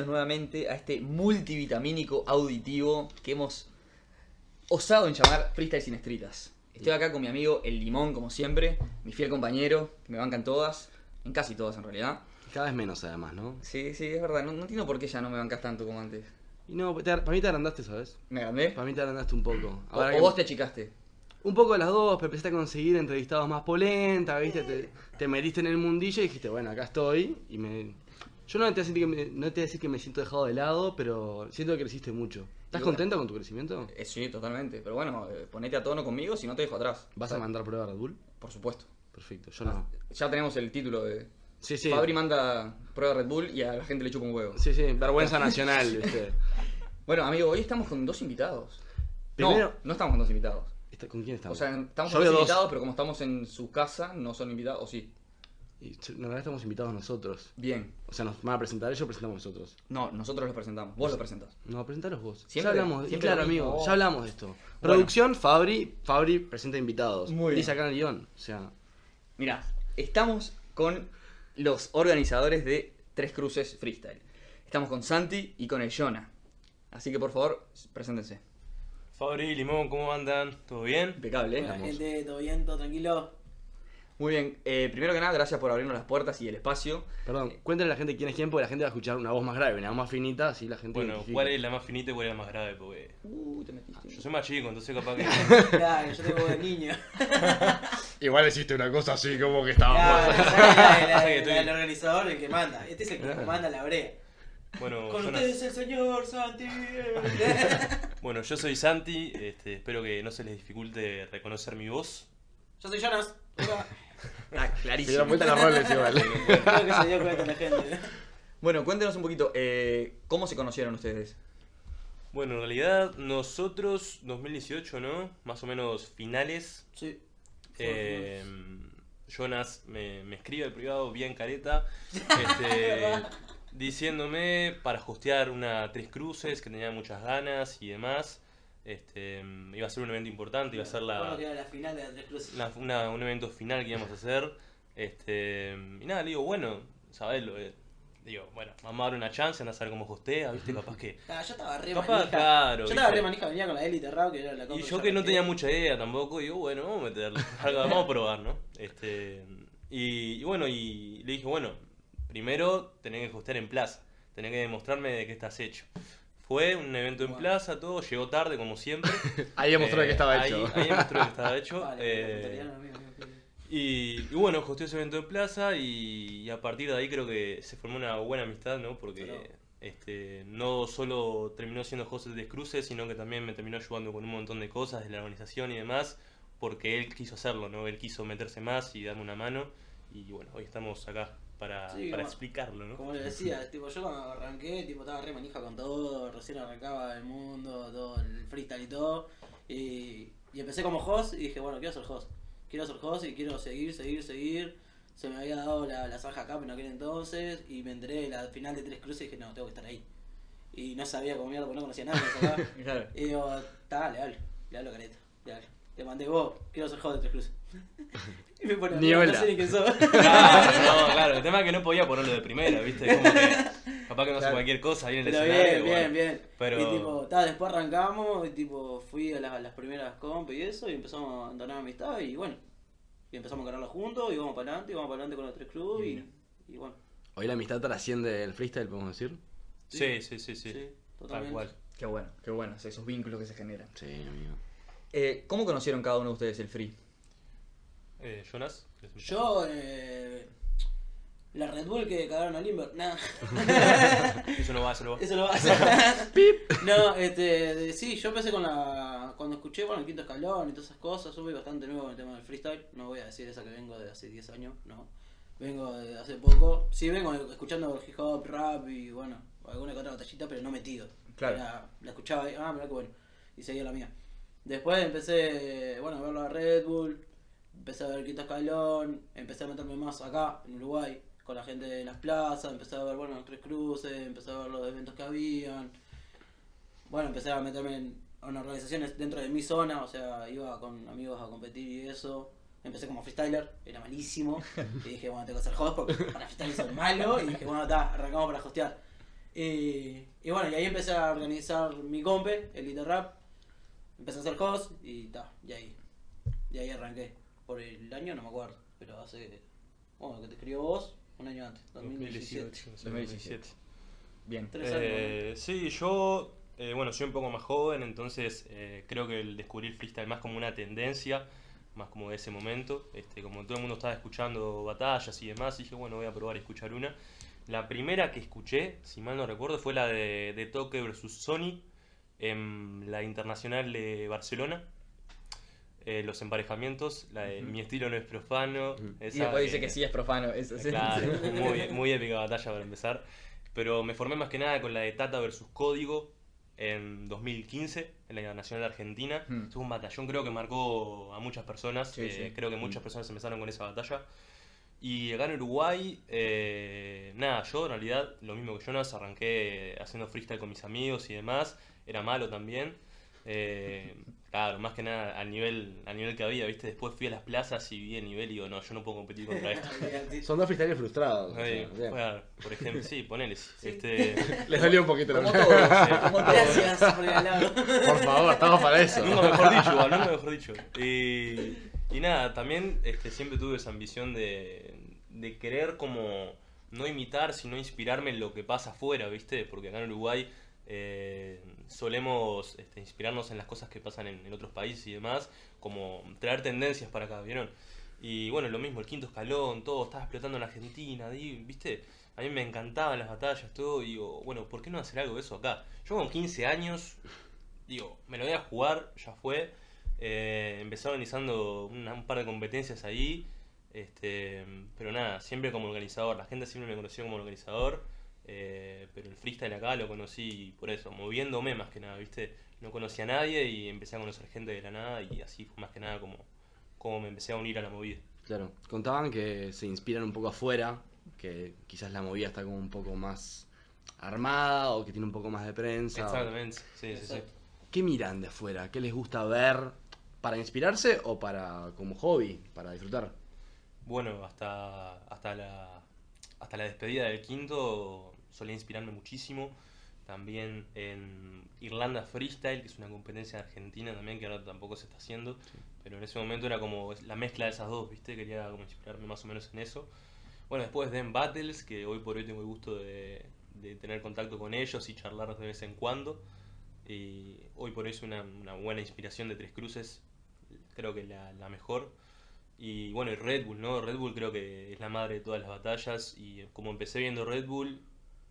bienvenidos nuevamente a este multivitamínico auditivo que hemos osado en llamar Freestyle sin estritas. Estoy acá con mi amigo El Limón, como siempre, mi fiel compañero, que me bancan todas, en casi todas en realidad. Cada vez menos además, ¿no? Sí, sí, es verdad, no, no entiendo por qué ya no me bancas tanto como antes. Y no, te- para mí te agrandaste, ¿sabes? ¿Me gané? Para mí te agrandaste un poco. O, Ahora o que- vos te achicaste. Un poco de las dos, pero empezaste a conseguir entrevistados más polentas, ¿viste? Te, te metiste en el mundillo y dijiste, bueno, acá estoy. Y me... Yo no te, voy a sentir que me- no te voy a decir que me siento dejado de lado, pero siento que creciste mucho. ¿Estás bueno. contento con tu crecimiento? Eh, sí, totalmente. Pero bueno, eh, ponete a tono conmigo si no te dejo atrás. ¿Vas a mandar prueba a Red Bull? Por supuesto. Perfecto, yo no. Ya tenemos el título de... Sí, sí. Fabri manda prueba Red Bull y a la gente le chupa un huevo. Sí, sí, vergüenza nacional. Bueno, amigo, hoy estamos con dos invitados. Primero- No, no estamos con dos invitados. ¿Con quién O estamos? sea, estamos con dos. invitados, pero como estamos en su casa, no son invitados. O sí. Y en realidad estamos invitados nosotros. Bien. O sea, nos van a presentar ellos, presentamos nosotros. No, nosotros los presentamos. Vos los presentás. No, presentaros vos. Siempre- ya hablamos, y siempre claro, amigo, Oh. ya hablamos de esto. Producción, Fabri, Fabri presenta invitados. Muy bien. Dice acá en el guion. O sea, Mirá, estamos con los organizadores de Tres Cruces Freestyle. Estamos con Santi y con el Jonah. Así que por favor, preséntense. Fabri, Limón, ¿cómo andan? ¿Todo bien? Impecable, ¿eh? Hola gente, ¿todo bien? ¿Todo tranquilo? Muy bien. Eh, primero que nada, gracias por abrirnos las puertas y el espacio. perdón, cuéntale a la gente quién es quién, porque la gente va a escuchar una voz más grave, una voz más finita, así la gente. Bueno, identifica. ¿cuál es la más finita y cuál es la más grave? Porque Uh, te metiste. yo soy más chico, entonces capaz que... Claro, yo tengo buen niño. Igual hiciste una cosa así como que estaba Claro, más- estoy- el organizador, el que manda. Este es el que Claro. manda la brea. Bueno, Con ustedes el señor Santi. bueno, yo soy Santi, este, espero que no se les dificulte reconocer mi voz. Yo soy Jonas. Ah, Se clarísimo. dieron vuelta las roles igual. Creo que se dio cuenta la gente. Bueno, cuéntenos un poquito, eh, ¿cómo se conocieron ustedes? Bueno, en realidad nosotros, 2018, ¿no? Más o menos finales. Sí. eh, Jonas me, me escribe al privado bien careta, este, diciéndome para hostear una Tres Cruces, que tenía muchas ganas y demás. Este, iba a ser un evento importante, iba a ser la, Bueno, que era la final de la Cruces. una- una- un evento final que íbamos a hacer. Este, y nada, le digo, bueno, ¿sabes? Lo, eh, digo, bueno, vamos a dar una chance, anda a saber cómo hostea, ¿viste? Capaz que. Ah, yo estaba re Capaz, manija. claro, yo estaba re manija, venía con la Elite Rap, que era la Y yo que no tenía mucha idea tampoco, digo, bueno, vamos a meterle, vamos a probar, ¿no? Este, y, y bueno, y le dije, bueno, primero tenés que hostear en plaza, tenés que demostrarme de qué estás hecho. Fue un evento en plaza, todo, llegó tarde como siempre. Ahí demostró Eh, que estaba ahí- hecho. Ahí demostró que estaba hecho. Vale, eh, amigo, amigo, y, y bueno, hosteó ese evento en plaza y, y a partir de ahí creo que se formó una buena amistad, ¿no? Porque Claro. este, no solo terminó siendo host de cruces, sino que también me terminó ayudando con un montón de cosas de la organización y demás, porque él quiso hacerlo, ¿no? Él quiso meterse más y darme una mano y bueno, hoy estamos acá para, Sí, para como- explicarlo, ¿no? Como le decía, tipo, yo cuando arranqué, tipo, estaba re manija con todo, recién arrancaba el mundo, todo el freestyle y todo. Y, y empecé como host y dije, bueno, quiero ser host. Quiero ser host y quiero seguir, seguir, seguir. Se me había dado la, la Zanja Cup en aquel entonces y me enteré de la final de Tres Cruces y dije, no, tengo que estar ahí. Y no sabía cómo mierda, porque no conocía a nadie de acá. Claro. Y digo, está, le hablo, le hablo careta, le hablo. Te mandé vos, quiero ser host de Tres Cruces. Y me pone, Ni "No, hola. no sé ni quién sos. Claro, no, claro, el tema es que no podía ponerlo de primera, ¿viste? Como que capaz que no hace Claro. cualquier cosa ahí en el Pero escenario. bien, bien, bueno. bien. Pero- Y tipo, ta, después arrancamos y tipo, fui a las, a las primeras comp y eso y empezamos a entonar amistad y bueno. Y empezamos a cargarlo juntos y vamos para adelante y vamos para adelante con los tres clubes y, y bueno. Hoy la amistad trasciende el freestyle, podemos decir. Sí, sí, sí, sí. Sí, Tal totalmente. cual. Qué bueno, qué bueno, esos vínculos que se generan. Sí, amigo. Eh, ¿Cómo conocieron cada uno de ustedes el free? Eh, Jonas. Yo, eh, la Red Bull que cagaron a Limber, nada. Eso no va, eso no va. Eso lo va hacer. No, este, de- sí, yo empecé con la. Cuando escuché, bueno, el quinto escalón y todas esas cosas, yo soy bastante nuevo en el tema del freestyle. No voy a decir esa que vengo de hace 10 años, no. Vengo de hace poco. Sí, vengo escuchando hip hop, rap y bueno, alguna que otra batallita, pero no metido. Claro. Era- la escuchaba y, ah, mira que bueno. Y seguía la mía. Después empecé, bueno, a ver la Red Bull, empecé a ver el quinto escalón, empecé a meterme más acá, en Uruguay, con la gente de las plazas, empecé a ver, bueno, los tres cruces, empecé a ver los eventos que habían. Bueno, empecé a meterme en, en organizaciones dentro de mi zona, o sea, iba con amigos a competir y eso. Empecé como freestyler, era malísimo. Y dije, bueno, tengo que ser host porque para freestyler soy malo. Y dije, bueno, está, arrancamos para hostear. Y, y bueno, y ahí empecé a organizar mi compe, Elite Rap. Empecé a hacer host y ta, y ahí. Y ahí arranqué. Por el año no me acuerdo, pero hace. Bueno, que te escribió vos, un año antes, 2017. 2017. Bien. Tres Eh, años, sí, yo, eh, bueno, soy un poco más joven, entonces eh, creo que el descubrir freestyle más como una tendencia, más como de ese momento. Este, como todo el mundo estaba escuchando batallas y demás, dije, bueno, voy a probar a escuchar una. La primera que escuché, si mal no recuerdo, fue la de, de Toque versus Sony en la Internacional de Barcelona. Eh, los emparejamientos, la de Mi estilo no es profano. Y esa, después dice eh, que sí es profano. Eso, sí. Claro, muy, muy épica batalla para empezar. Pero me formé más que nada con la de Tata versus Código en 2015, en la Nacional de Argentina. Hmm. Es un batallón creo que marcó a muchas personas. Sí, eh, sí. Creo que muchas personas empezaron con esa batalla. Y acá en Uruguay, eh, nada, yo en realidad, lo mismo que Jonas, arranqué haciendo freestyle con mis amigos y demás. Era malo también. Eh, claro, más que nada al nivel, al nivel que había, ¿viste? Después fui a las plazas y vi el nivel y digo, no, yo no puedo competir contra esto. Son dos freestylers frustrados. o sea, Ahí, bien. bueno, por ejemplo, sí, ponele. Este, Les dolió un poquito la Como verdad. todos, como todos. Gracias por regalarlo. Por favor, estamos para eso. nunca mejor dicho, igual, nunca mejor dicho. Y, y nada, también este, siempre tuve esa ambición de, de querer como no imitar, sino inspirarme en lo que pasa afuera, ¿viste? Porque acá en Uruguay eh, solemos este, inspirarnos en las cosas que pasan en, otros países y demás, como traer tendencias para acá, ¿vieron? Y bueno, lo mismo, el quinto escalón, todo estaba explotando en Argentina, ¿viste? A mí me encantaban las batallas, todo, y digo, bueno, ¿por qué no hacer algo de eso acá? Yo con 15 años, digo, me lo voy a jugar, ya fue. Eh, empecé organizando una- un par de competencias ahí, este, pero nada, siempre como organizador. La gente siempre me conoció como organizador, eh, pero el freestyle acá lo conocí por eso, moviéndome más que nada, ¿viste? No conocía a nadie y empecé a conocer gente de la nada y así fue más que nada como, como me empecé a unir a la movida. Claro, contaban que se inspiran un poco afuera, que quizás la movida está como un poco más armada o que tiene un poco más de prensa. o- Exactamente, sí, sí, sí. Exacto. ¿Qué miran de afuera? ¿Qué les gusta ver para inspirarse o para como hobby, para disfrutar? Bueno, hasta, hasta, la, hasta la despedida del quinto solía inspirarme muchísimo. También en Irlanda Freestyle, que es una competencia argentina también, que ahora tampoco se está haciendo. Pero en ese momento era como la mezcla de esas dos, ¿viste? Quería como inspirarme más o menos en eso. Bueno, después Den Battles, que hoy por hoy tengo el gusto de, de tener contacto con ellos y charlar de vez en cuando. Y hoy por hoy es una, una buena inspiración de Tres Cruces, creo que la, la mejor. Y bueno, y Red Bull, ¿no? Red Bull creo que es la madre de todas las batallas. Y como empecé viendo Red Bull,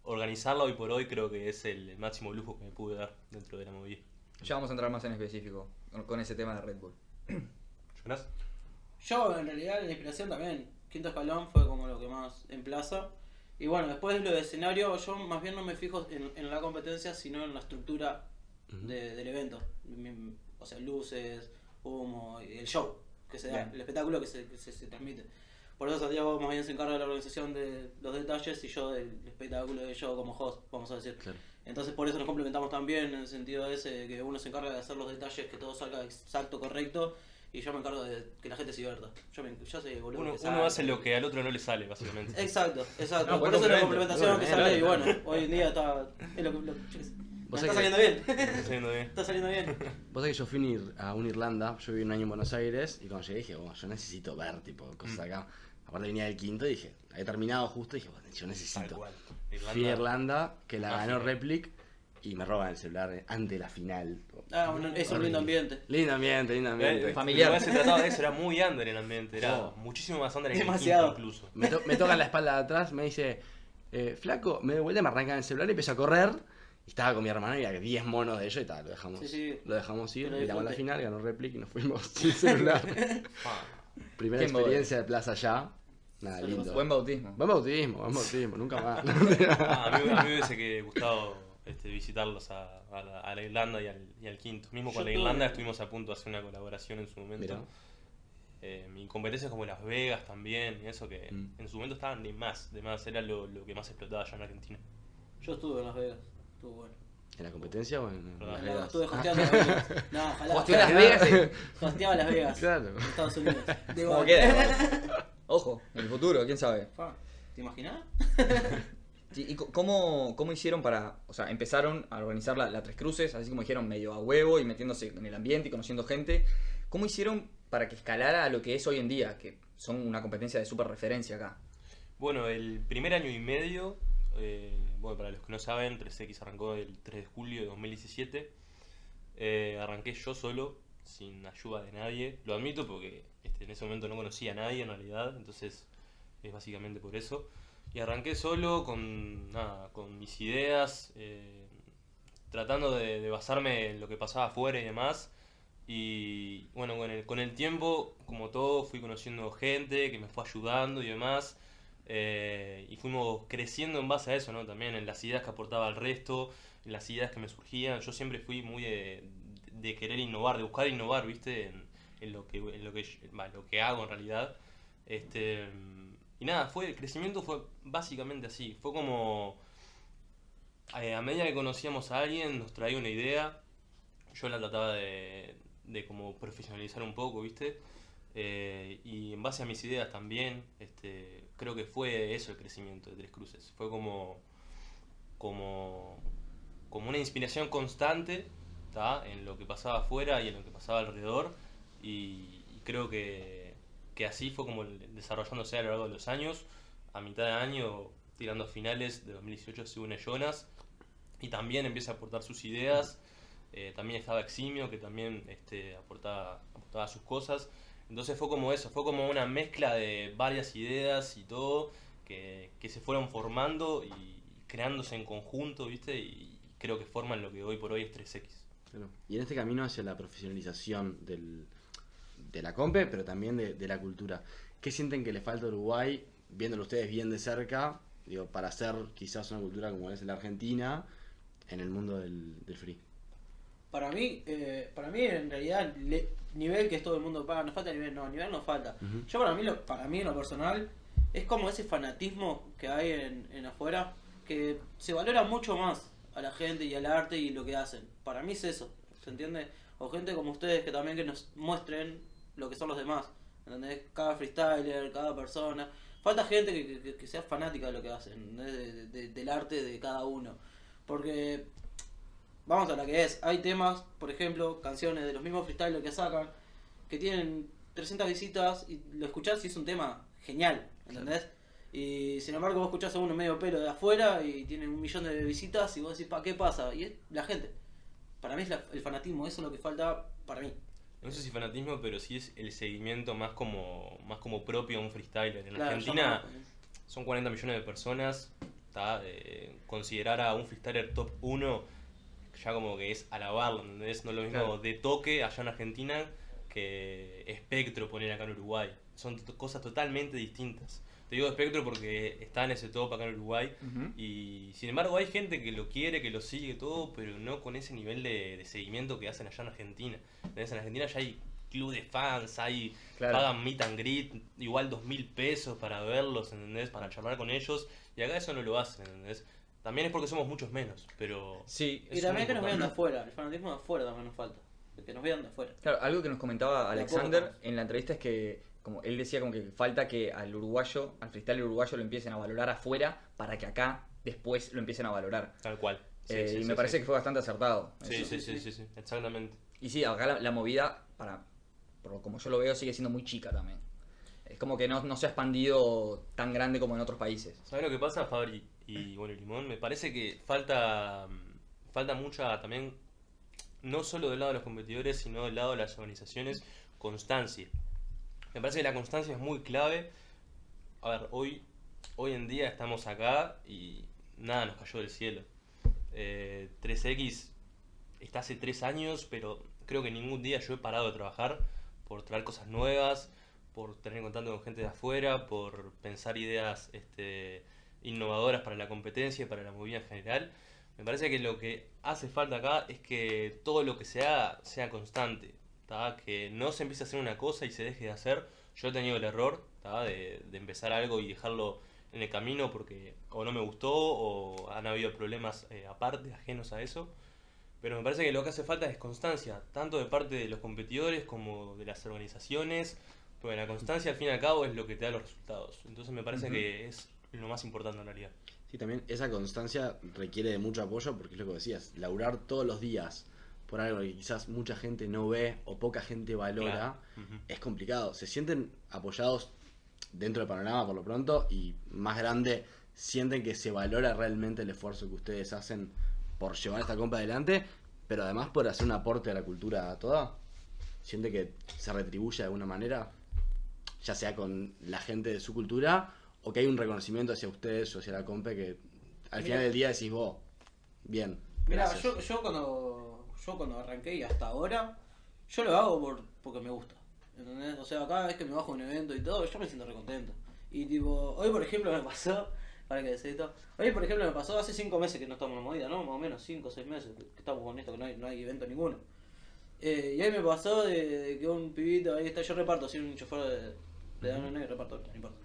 organizarla hoy por hoy creo que es el, máximo lujo que me pude dar dentro de la movida. Ya vamos a entrar más en específico con, ese tema de Red Bull. ¿Jonas? Yo, en realidad, la inspiración también. Quinto escalón fue como lo que más en plaza. Y bueno, después lo de escenario, yo más bien no me fijo en, en la competencia, sino en la estructura de- del evento. O sea, luces, humo, y el show que se da, Bien. el espectáculo que se, que se, se transmite. Por eso Santiago más bien se encarga de la organización de los detalles y yo del espectáculo de yo como host, vamos a decir. Claro. Entonces por eso nos complementamos también en el sentido ese de que uno se encarga de hacer los detalles, que todo salga exacto, correcto, y yo me encargo de que la gente se divierta. Yo, me, yo soy boludo Uno, uno hace lo que al otro no le sale, básicamente. Exacto, exacto. No, por eso es la complementación que Bueno, sale y claro. bueno, hoy en día está... Es lo que, lo-. Vos está saliendo que- bien. Está saliendo bien. está saliendo bien. Vos sabés que yo fui a un Ir- a un Irlanda, yo viví un año en Buenos Aires y cuando llegué dije, bueno, yo necesito ver tipo cosas Mm. acá. Aparte venía del quinto y dije, había terminado justo y dije, bueno, yo necesito. cual. Fui a Irlanda, que la ganó Replic y me roban el celular antes de la final. Ah, bueno, es un lindo ambiente. Lindo ambiente, lindo ambiente. Eh, Familiar. Igual se trataba de eso, era muy under el ambiente, era Oh. muchísimo más under que el Demasiado. quinto incluso. Me, to- me tocan la espalda de atrás, me dice, eh, flaco, me doy vuelta, me arrancan el celular y empiezo a correr. Y estaba con mi hermano y había 10 monos de ellos y tal, lo dejamos, Sí, sí. Lo dejamos ir, miramos la final, ganó Replic y nos fuimos sin celular. Ah, Primera experiencia de Plaza Ya. Nada, lindo. Buen bautismo. Buen bautismo, buen bautismo, nunca más. Ah, a, mí, a mí me hubiese que gustado este, visitarlos a, a la, a la Irlanda y al, y al quinto. Mismo con Yo la tuve- Irlanda estuvimos a punto de hacer una colaboración en su momento. Mirá. Eh, y competencias como Las Vegas también, y eso que Mm. en su momento estaban de más, de más, era lo, lo que más explotaba allá en Argentina. Yo estuve en Las Vegas. Estuvo bueno. ¿En la competencia o en Perdón. Las No, Vegas? estuve hosteando Las Vegas. No, ojalá. Hosteó Las Vegas, sí. Hosteaba Las Vegas. Claro. En Estados Unidos. De ¿Cómo queda? Ojo, en el futuro, quién sabe. ¿Te imaginas? Sí, ¿Y cómo, cómo hicieron para, o sea, empezaron a organizar la, la Tres Cruces, así como dijeron, medio a huevo y metiéndose en el ambiente y conociendo gente? ¿Cómo hicieron para que escalara a lo que es hoy en día, que son una competencia de súper referencia acá? Bueno, el primer año y medio, eh, bueno, para los que no saben, 3X arrancó el 3 de julio de 2017. Eh, arranqué yo solo, sin ayuda de nadie. Lo admito porque este, en ese momento no conocía a nadie en realidad, entonces es básicamente por eso. Y arranqué solo con, nada, con mis ideas, eh, tratando de, de basarme en lo que pasaba afuera y demás. Y bueno, con el, con el tiempo, como todo, fui conociendo gente que me fue ayudando y demás. Eh, y fuimos creciendo en base a eso, ¿no? También en las ideas que aportaba al resto, en las ideas que me surgían. Yo siempre fui muy de, querer innovar, de buscar innovar, ¿viste? En, lo que, lo que, lo que hago en realidad. Este, y nada, fue, el crecimiento fue básicamente así. Fue como, eh, a medida que conocíamos a alguien, nos traía una idea. Yo la trataba de, de como profesionalizar un poco, ¿viste? Eh, y en base a mis ideas también, este, creo que fue eso el crecimiento de Tres Cruces. Fue como, como, como una inspiración constante ¿tá? en lo que pasaba afuera y en lo que pasaba alrededor. Y, creo que, que así fue como desarrollándose a lo largo de los años. A mitad de año, tirando finales de 2018, se une Jonas y también empieza a aportar sus ideas. Eh, también estaba Eximio, que también este, aportaba, aportaba sus cosas. Entonces fue como eso, fue como una mezcla de varias ideas y todo que, que se fueron formando y creándose en conjunto, ¿viste? Y creo que forman lo que hoy por hoy es 3X. Claro. Y en este camino hacia la profesionalización del, de la compe, pero también de, de la cultura, ¿qué sienten que le falta a Uruguay, viéndolo ustedes bien de cerca, digo, para hacer quizás una cultura como es la Argentina en el mundo del, del free? Para mí, eh, para mí en realidad, le- nivel que es todo el mundo paga, nos falta nivel, no, nivel nos falta. Yo para mí, lo, para mí en lo personal, es como ese fanatismo que hay en, en afuera, que se valora mucho más a la gente y al arte y lo que hacen. Para mí es eso, ¿se entiende? O gente como ustedes que también que nos muestren lo que son los demás, ¿entendés? Cada freestyler, cada persona. Falta gente que, que- que sea fanática de lo que hacen, ¿entendés? De- de- de- del arte de cada uno. Porque vamos a la que es. Hay temas, por ejemplo, canciones de los mismos freestylers que sacan, que tienen 300 visitas y lo escuchás y es un tema genial, ¿entendés? Y sin embargo vos escuchás a uno medio pelo de afuera y tiene un millón de visitas y vos decís, ¿para qué pasa? Y es la gente. Para mí es la- el fanatismo, eso es lo que falta para mí. No sé si fanatismo, pero sí es el seguimiento más como, más como propio a un freestyler. En Claro, Argentina son 40 millones de personas. ¿tá? Eh, considerar a un freestyler top 1 ya como que es alabarlo, ¿entendés? No es lo mismo Claro. de toque allá en Argentina que espectro poner acá en Uruguay. Son cosas totalmente distintas. Te digo espectro porque está en ese top acá en Uruguay. Y sin embargo hay gente que lo quiere, que lo sigue todo, pero no con ese nivel de, de seguimiento que hacen allá en Argentina. ¿Entendés? En Argentina ya hay club de fans, hay Claro. pagan meet and greet, igual dos mil pesos para verlos, ¿entendés? Para charlar con ellos. Y acá eso no lo hacen, ¿entendés? También es porque somos muchos menos, pero... Sí, Y Es también muy que nos vean de afuera, el fanatismo de afuera también nos falta. Que nos vean de afuera. Claro, algo que nos comentaba Alexander en la entrevista es que como él decía como que falta que al uruguayo, al freestyle uruguayo lo empiecen a valorar afuera para que acá después lo empiecen a valorar. Tal cual. Sí, Eh, sí, y sí, me parece sí. que fue bastante acertado. Sí, eso. sí, sí, sí, sí, exactamente. Y sí, acá la, la movida, para por como yo lo veo, sigue siendo muy chica también. Es como que no, no se ha expandido tan grande como en otros países. ¿Sabes lo que pasa, Fabri? Y bueno, Limón, me parece que falta, mm, falta mucha también, no solo del lado de los competidores, sino del lado de las organizaciones, constancia. Me parece que la constancia es muy clave. A ver, hoy, hoy en día estamos acá y nada nos cayó del cielo. Eh, 3X está hace tres años, pero creo que ningún día yo he parado de trabajar por traer cosas nuevas, por tener contacto con gente de afuera, por pensar ideas este, innovadoras para la competencia y para la movida en general. Me parece que lo que hace falta acá es que todo lo que se haga sea constante, ¿tá? que no se empiece a hacer una cosa y se deje de hacer. Yo he tenido el error de, de empezar algo y dejarlo en el camino porque o no me gustó o han habido problemas eh, aparte, ajenos a eso. Pero me parece que lo que hace falta es constancia, tanto de parte de los competidores como de las organizaciones, porque la constancia al fin y al cabo es lo que te da los resultados. Entonces me parece Ujú. que es lo más importante en realidad. Sí, también esa constancia requiere de mucho apoyo porque es lo que decías, laburar todos los días por algo que quizás mucha gente no ve o poca gente valora, Claro. Es complicado. Se sienten apoyados dentro del panorama por lo pronto y más grande, sienten que se valora realmente el esfuerzo que ustedes hacen por llevar esta compa adelante, pero además por hacer un aporte a la cultura toda. Siente que se retribuye de alguna manera, ya sea con la gente de su cultura o que hay un reconocimiento hacia ustedes o hacia la compa que al final del día decís vos, bien. Mira, gracias". yo, yo cuando yo cuando arranqué y hasta ahora, yo lo hago por, porque me gusta. ¿Entendés? O sea, cada vez que me bajo un evento y todo, yo me siento recontento. Y tipo, hoy por ejemplo me pasó, para que decir esto, hoy por ejemplo me pasó hace 5 meses que no estamos en movida, ¿no? Más o menos 5 o 6 meses que estamos con esto, que no hay, no hay evento ninguno. Eh, y hoy me pasó de, de que un pibito, ahí está, yo reparto, soy un chofer de, de Danone y reparto, no importa.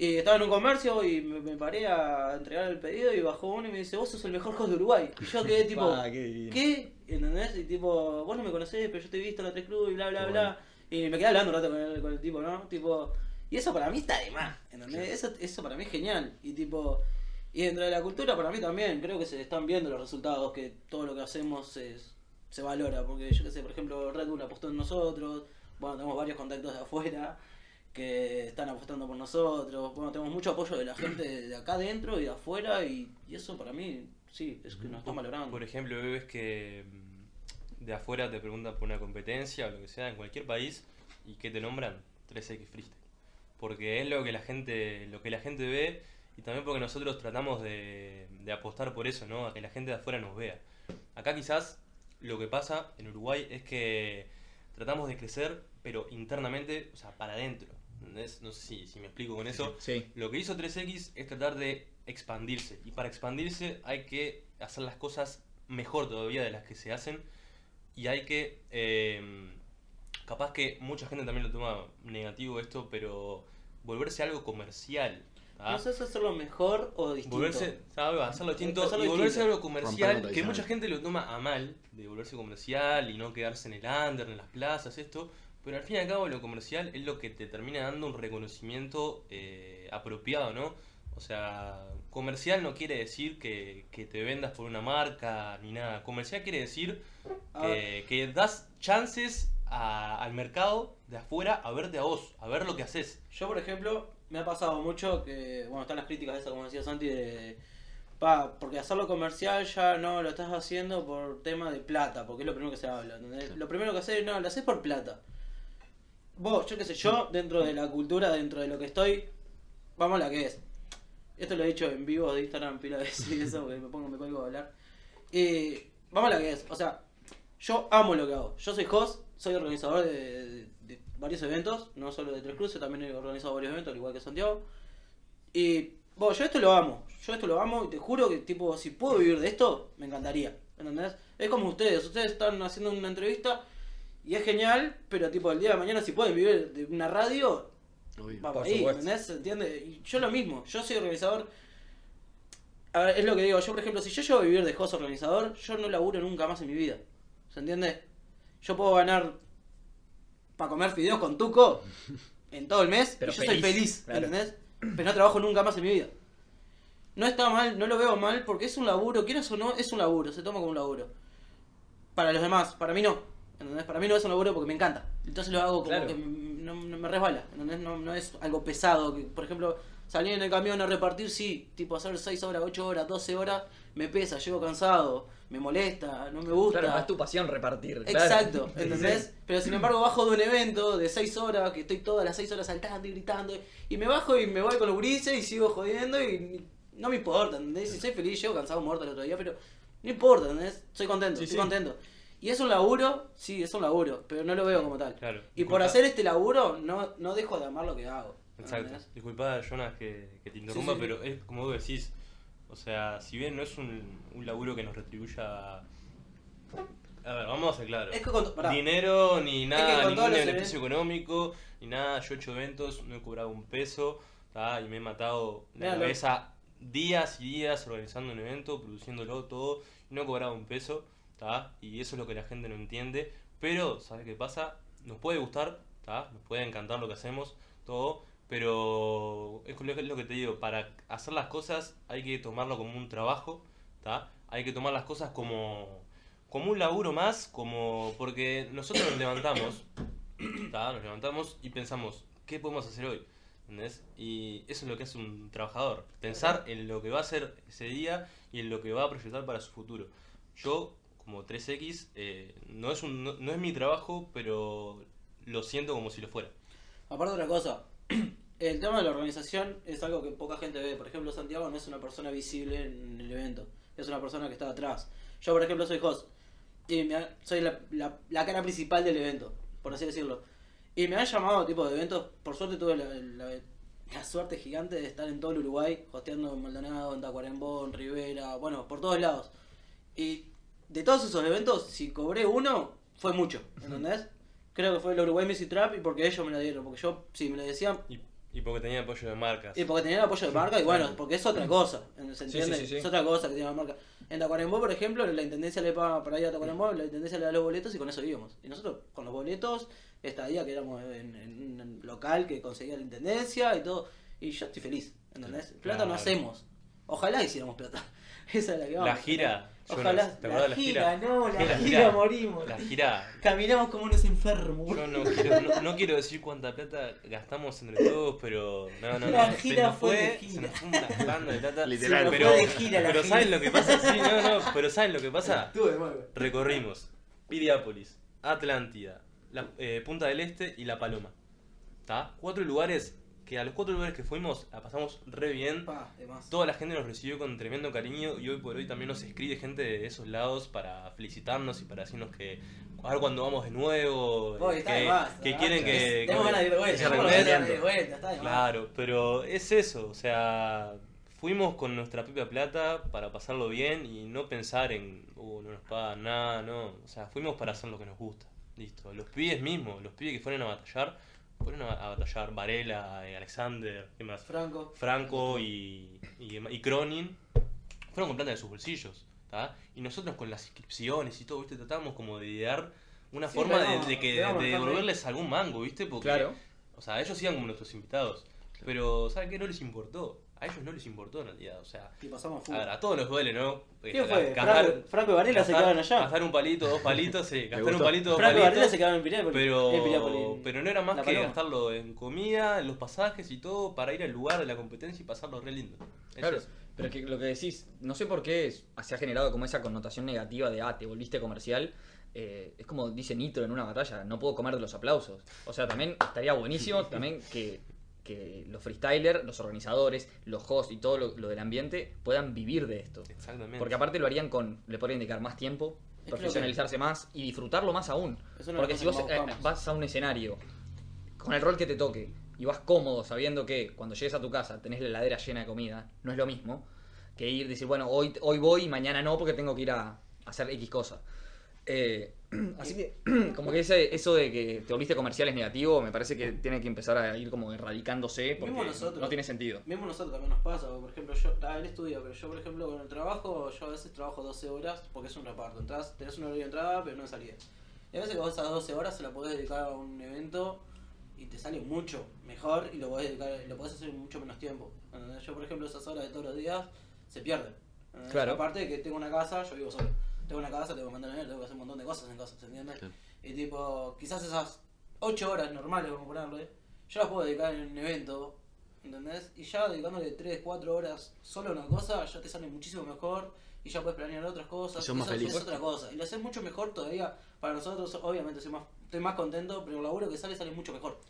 Y estaba en un comercio y me, me paré a entregar el pedido y bajó uno y me dice, vos sos el mejor host de Uruguay. Y yo quedé tipo, Pa, qué. ¿qué? ¿Entendés? Y tipo, vos no me conocés, pero yo te he visto en la 3 Club y bla, bla, Qué bla. Y me quedé hablando un rato con el, con el tipo, ¿no? Tipo, y eso para mí está de más, ¿entendés? Eso, eso para mí es genial. Y tipo, y dentro de la cultura para mí también, creo que se están viendo los resultados, que todo lo que hacemos es, se valora. Porque yo qué sé, por ejemplo, Red Bull apostó en nosotros, bueno, tenemos varios contactos de afuera que están apostando por nosotros, bueno, tenemos mucho apoyo de la gente de acá adentro y de afuera y, y eso para mí, sí, es que nos están valorando. Por ejemplo, ves que mm, de afuera te preguntan por una competencia o lo que sea en cualquier país y que te nombran 3X Freestyle. Porque es lo que la gente, lo que la gente ve y también porque nosotros tratamos de, de apostar por eso, ¿no? A que la gente de afuera nos vea. Acá quizás lo que pasa en Uruguay es que tratamos de crecer, pero internamente, o sea, para adentro. ¿Entendés? No sé si, si me explico con eso. Sí. Lo que hizo 3X es tratar de expandirse. Y para expandirse hay que hacer las cosas mejor todavía de las que se hacen. Y hay que... eh, capaz que mucha gente también lo toma negativo esto, pero volverse algo comercial. sé si hacerlo mejor o distinto. Volverse, ¿sabes? Hacerlo distinto Hacerlo y volverse distinto. algo comercial, que mucha gente lo toma a mal, de volverse comercial y no quedarse en el under, en las plazas, esto. Pero al fin y al cabo lo comercial es lo que te termina dando un reconocimiento eh, apropiado, ¿no? O sea, comercial no quiere decir que, que te vendas por una marca ni nada. Comercial quiere decir que das chances a- al mercado de afuera a verte a vos, a ver lo que haces. Yo, por ejemplo, me ha pasado mucho que, bueno, están las críticas de eso, como decía Santi, de, pa, porque hacerlo comercial ya no lo estás haciendo por tema de plata, porque es lo primero que se habla, ¿entendés? Lo primero que haces, no, lo haces por plata. Vos, yo qué sé, yo, dentro de la cultura, dentro de lo que estoy, vamos a la que es. Esto lo he dicho en vivo de Instagram pila de veces y eso, porque me pongo, me pongo a hablar. Y vamos a la que es, o sea, yo amo lo que hago. Yo soy host, soy organizador de, de- varios eventos, no solo de Tres Cruces, también he organizado varios eventos, al igual que Santiago. Y, bueno, yo esto lo amo, yo esto lo amo y te juro que, tipo, si puedo vivir de esto, me encantaría, ¿entendés? Es como ustedes, ustedes están haciendo una entrevista y es genial, pero, tipo, el día de mañana, si pueden vivir de una radio, Obvio. va Por ahí. ¿entendés? ¿Se entiende? Y yo lo mismo, yo soy organizador. A ver, es lo que digo, yo por ejemplo, si yo llego a vivir de host organizador, yo no laburo nunca más en mi vida. ¿Se entiende? Yo puedo ganar para comer fideos con tuco en todo el mes Pero y yo soy feliz, feliz, claro. ¿entendés? Pero no trabajo nunca más en mi vida. No está mal, no lo veo mal porque es un laburo, quieras o no, es un laburo, se toma como un laburo. Para los demás, para mí no. ¿Entendés? Para mí no es un laburo porque me encanta. Entonces lo hago como Claro. que no, no me resbala. ¿entendés? No, no es algo pesado. Que, por ejemplo, salir en el camión a repartir, sí. Tipo hacer 6 horas, 8 horas, 12 horas, me pesa, llego cansado, me molesta, no me gusta. Claro, es tu pasión repartir. claro. Exacto, ¿entendés? Pero sin embargo bajo de un evento de 6 horas, que estoy todas las 6 horas saltando y gritando, y me bajo y me voy con los grises y sigo jodiendo y no me importa, ¿entendés? Si soy feliz, llego cansado muerto el otro día, pero no importa, ¿entendés? Soy contento, Sí, estoy sí. contento. Y es un laburo, sí, es un laburo, pero no lo veo como tal. Claro. Y por Disculpa- hacer este laburo, no, no dejo de amar lo que hago. Exacto. Disculpa, Jonas, que, que te interrumpa, sí, sí. pero es como vos decís. O sea, si bien no es un, un laburo que nos retribuya. A ver, vamos a ser claros. Es que con-. Dinero, ni nada, con todos ningún beneficio económico, ni nada. Yo he hecho eventos, no he cobrado un peso, ¿tá? y me he matado la cabeza días y días organizando un evento, produciéndolo todo, y no he cobrado un peso, y eso es lo que la gente no entiende. Pero, ¿sabes qué pasa? Nos puede gustar, ¿tá? nos puede encantar lo que hacemos, todo, Pero es lo que, te digo, para hacer las cosas hay que tomarlo como un trabajo, ¿tá? Hay que tomar las cosas como, como un laburo más, como porque nosotros nos levantamos, ¿tá? Nos levantamos y pensamos, ¿qué podemos hacer hoy? Y eso es lo que hace un trabajador, pensar en lo que va a hacer ese día y en lo que va a proyectar para su futuro. Yo, como 3X, eh, no, es un, no, no es mi trabajo, pero lo siento como si lo fuera. Aparte otra cosa, el tema de la organización es algo que poca gente ve. Por ejemplo, Santiago no es una persona visible en el evento, es una persona que está atrás. Yo, por ejemplo, soy host y me ha- soy la, la- la cara principal del evento, por así decirlo. Y me han llamado tipo de eventos, por suerte tuve la, la- la suerte gigante de estar en todo el Uruguay, hosteando en Maldonado, en Tacuarembó, en Rivera, bueno, por todos lados. Y de todos esos eventos, si cobré uno, fue mucho, ¿entendés? Creo que fue el Uruguay Music Trap y porque ellos me lo dieron, porque yo, si me lo decían, Y, y porque tenía apoyo de marcas. y porque tenía el apoyo de marca, y bueno, porque es otra cosa, ¿se entiende? sí, sí, sí. Es otra cosa que tiene la marca. En Tacuarembó, por ejemplo, la intendencia le paga para ir a Tacuarembó, la intendencia le da los boletos y con eso íbamos. Y nosotros, con los boletos, esta día que éramos en, en un local que conseguía la intendencia y todo, y yo estoy feliz, ¿entendés? Plata no hacemos. Ojalá hiciéramos plata. Esa es la que vamos. La gira, no- Ojalá. ¿te acuerdas de la gira? no, la, la gira, gira. morimos. La gira, Caminamos como unos enfermos. yo no quiero, no, no quiero decir cuánta plata gastamos entre todos, pero no, no, no. La se gira nos fue de gira. se nos fue una banda de plata. Literal. Se pero, fue de gira la pero gira. ¿saben lo que pasa? Sí, no, no, pero ¿saben lo que pasa? Estuve mal. Recorrimos Piriápolis, Atlántida, la, eh, Punta del Este y La Paloma. ¿Está? Cuatro lugares que a los cuatro lugares que fuimos la pasamos re bien. Pa. Toda la gente nos recibió con tremendo cariño y hoy por hoy también nos escribe gente de esos lados para felicitarnos y para decirnos que a ver cuándo vamos de nuevo, Uy, está de que, más, que ¿verdad? quieren que... Tenemos que- ganas de ir de vuelta, de vuelta, está de más. Claro, pero es eso, o sea, fuimos con nuestra propia plata para pasarlo bien y no pensar en, uh, no nos pagan nada, no, o sea, fuimos para hacer lo que nos gusta, listo. Los pibes mismos, los pibes que fueron a batallar, fueron a, a batallar Varela, eh, Alexander, ¿qué más? Franco. Franco y, y, y Cronin, fueron con plata de sus bolsillos, ¿tá? Y nosotros con las inscripciones y todo, ¿viste? Tratábamos como de idear una Sí, forma de, que, de devolverles algún mango, ¿viste? Porque, Claro. o sea, ellos iban como nuestros invitados. Pero, ¿saben qué? No les importó. A ellos no les importó en realidad. O sea, Y pasamos a, fútbol. ver, a todos nos duele, ¿no? ¿Quién Eh, fue? gastar- Franco, Franco y Varela se quedaron allá. Gastar un palito, dos palitos, sí. Gastar un palito, dos Franco y Varela se quedaron en Piriápolis. Pero, en Piriápolis. pero no era más que Paloma. gastarlo en comida, en los pasajes y todo para ir al lugar de la competencia y pasarlo re lindo. Eso Claro, es. pero es que lo que decís, no sé por qué es- se ha generado como esa connotación negativa de, ah, te volviste comercial. Eh, es como dice Nitro en una batalla, no puedo comer de los aplausos. O sea, también estaría buenísimo también que, que los freestylers, los organizadores, los hosts y todo lo, lo del ambiente puedan vivir de esto. Exactamente. Porque aparte lo harían con, le podrían dedicar más tiempo, Es que profesionalizarse más y disfrutarlo más aún. Porque si vos eh, vas a un escenario con el rol que te toque y vas cómodo sabiendo que cuando llegues a tu casa tenés la heladera llena de comida, no es lo mismo que ir y decir, bueno, hoy, hoy voy y mañana no porque tengo que ir a, a hacer X cosa. Eh, así que, como que ese, eso de que te volviste comercial es negativo, me parece que tiene que empezar a ir como erradicándose porque nosotros. no tiene sentido. Mismo nosotros también nos pasa, por ejemplo, yo, ah, él estudia, pero yo, por ejemplo, con el trabajo, yo a veces trabajo 12 horas porque es un reparto. Entras, tenés un horario de entrada, pero no de salida. Y a veces vos esas 12 horas se la podés dedicar a un evento y te sale mucho mejor y lo podés, dedicar, lo podés hacer en mucho menos tiempo. Yo, por ejemplo, esas horas de todos los días se pierden. Claro. Aparte de que tengo una casa, yo vivo solo. Tengo una casa, tengo que mantener, tengo que hacer un montón de cosas en casa, ¿se entiende? Claro. Y tipo, quizás esas 8 horas normales, vamos a ponerle, yo las puedo dedicar en un evento, ¿entendés? Y ya dedicándole 3, 4 horas solo a una cosa, ya te sale muchísimo mejor y ya puedes planear otras cosas. Y sos más eso feliz. Es otra cosa. Y lo haces mucho mejor todavía para nosotros, obviamente soy más, estoy más contento, pero el laburo que sale sale mucho mejor.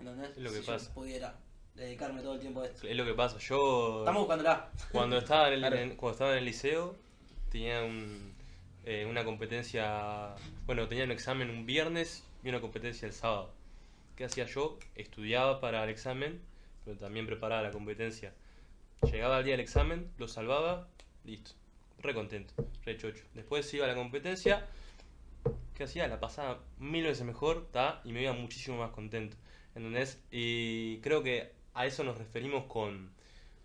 ¿Entendés? Es lo que si pasa. yo pudiera dedicarme todo el tiempo a esto. Es lo que pasa. Yo. Estamos buscándola. Cuando estaba en el, Claro. en- cuando estaba en el liceo, tenía un, eh, una competencia. Bueno, tenía un examen un viernes y una competencia el sábado. ¿Qué hacía yo? Estudiaba para el examen, pero también preparaba la competencia. Llegaba el día del examen, lo salvaba, listo. Re contento, re chocho. Después iba a la competencia. ¿Qué hacía? La pasaba mil veces mejor, ¿ta? Y me iba muchísimo más contento. ¿Entendés? Y creo que a eso nos referimos con,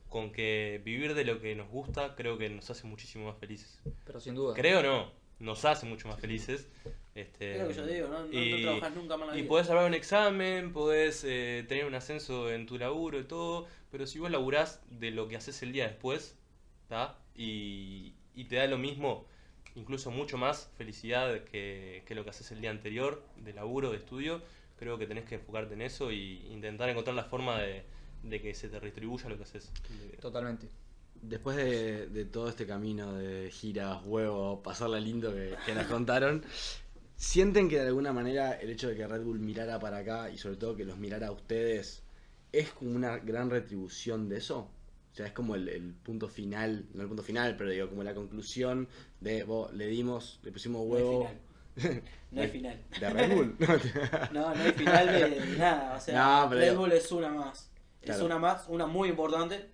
con que vivir de lo que nos gusta creo que nos hace muchísimo más felices. Pero sin duda. Creo no, nos hace mucho más felices, Este, Es lo que yo digo, no, no, y- no trabajás nunca más la Y vida. podés hablar un examen, podés eh, tener un ascenso en tu laburo y todo, pero si vos laburás de lo que haces el día después, ¿tá? Y, y te da lo mismo, incluso mucho más felicidad que, que lo que haces el día anterior, de laburo, de estudio, creo que tenés que enfocarte en eso y intentar encontrar la forma de, de que se te retribuya lo que haces. Totalmente. Después de, de todo este camino de giras, huevos, pasarla lindo que, que nos contaron, ¿sienten que de alguna manera el hecho de que Red Bull mirara para acá y sobre todo que los mirara a ustedes es como una gran retribución de eso? O sea, es como el, el punto final, no el punto final, pero digo, como la conclusión de, vos, le dimos, le pusimos No hay huevo final. No hay final. de Red Bull. No, no hay final de, de nada. O sea, No, Red digo- Bull es una más. Es Claro. una más, una muy importante.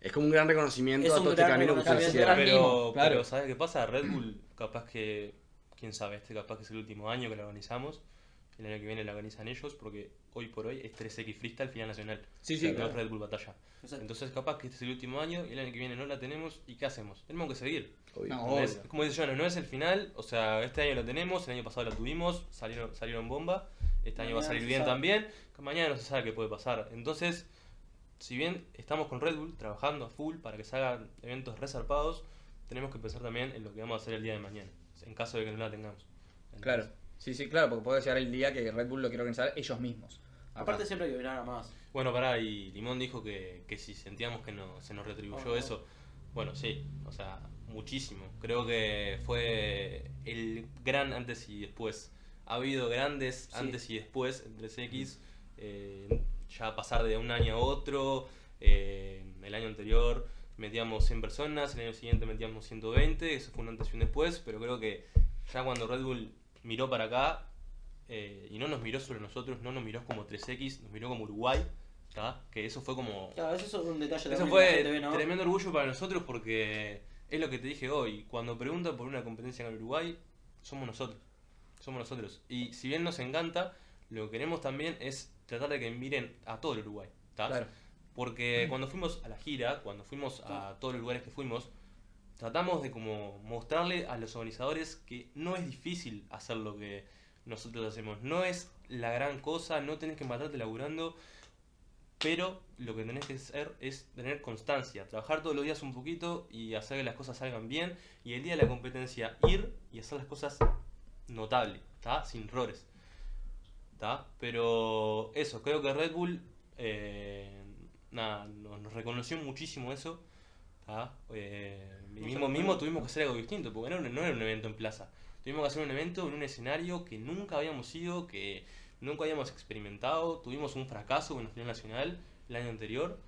es como un gran reconocimiento Es a un todo este gran camino que ustedes reconocimiento. hicieron. Pero, claro. pero ¿sabes qué pasa? Red Bull, capaz que, quién sabe, este capaz que es el último año que lo organizamos. El año que viene lo organizan ellos porque hoy por hoy es 3X Freestyle final nacional. Sí, sí, no claro. es Red Bull Batalla. Exacto. Entonces capaz que este es el último año y el año que viene no la tenemos y ¿qué hacemos? Tenemos que seguir. Obvio. No. Como dice Jonas, no es el final, o sea, este año lo tenemos, el año pasado lo tuvimos, salieron, salieron bomba, este año va a Mañana salir no bien sabe. también, mañana no se sabe qué puede pasar. Entonces, si bien estamos con Red Bull trabajando a full para que se hagan eventos resarpados, tenemos que pensar también en lo que vamos a hacer el día de mañana, en caso de que no la tengamos. Entonces, Claro. Sí, sí, claro, porque puede llegar el día que Red Bull lo quiere organizar ellos mismos. Aparte siempre hay que mirar a más. Bueno, pará, y Limón dijo que, que si sentíamos que no, se nos retribuyó Oh. eso, bueno, sí, o sea, muchísimo. Creo que fue el gran antes y después. Ha habido grandes Sí. antes y después en 3X, eh, ya pasar de un año a otro, eh, el año anterior metíamos 100 personas, el año siguiente metíamos 120, eso fue un antes y un después, pero creo que ya cuando Red Bull miró para acá, eh, y no nos miró sobre nosotros, no nos miró como 3X, nos miró como Uruguay, ¿tá? que eso fue como... Claro, eso es un detalle Eso fue ¿no? tremendo orgullo para nosotros porque es lo que te dije hoy, cuando preguntan por una competencia en el Uruguay, somos nosotros, somos nosotros. Y si bien nos encanta, lo que queremos también es tratar de que miren a todo el Uruguay. Claro. Porque cuando fuimos a la gira, cuando fuimos a todos los lugares que fuimos, tratamos de como mostrarle a los organizadores que no es difícil hacer lo que nosotros hacemos. No es la gran cosa, no tenés que matarte laburando, pero lo que tenés que hacer es tener constancia, trabajar todos los días un poquito y hacer que las cosas salgan bien y el día de la competencia ir y hacer las cosas notable, ¿tá? Sin errores. ¿Tá? Pero eso, creo que Red Bull eh, nada, nos, nos reconoció muchísimo eso. Eh, y mismo, mismo tuvimos que hacer algo distinto, porque no, era un- no era un evento en plaza. Tuvimos que hacer un evento en un escenario que nunca habíamos ido, que nunca habíamos experimentado. Tuvimos un fracaso con la final nacional el año anterior.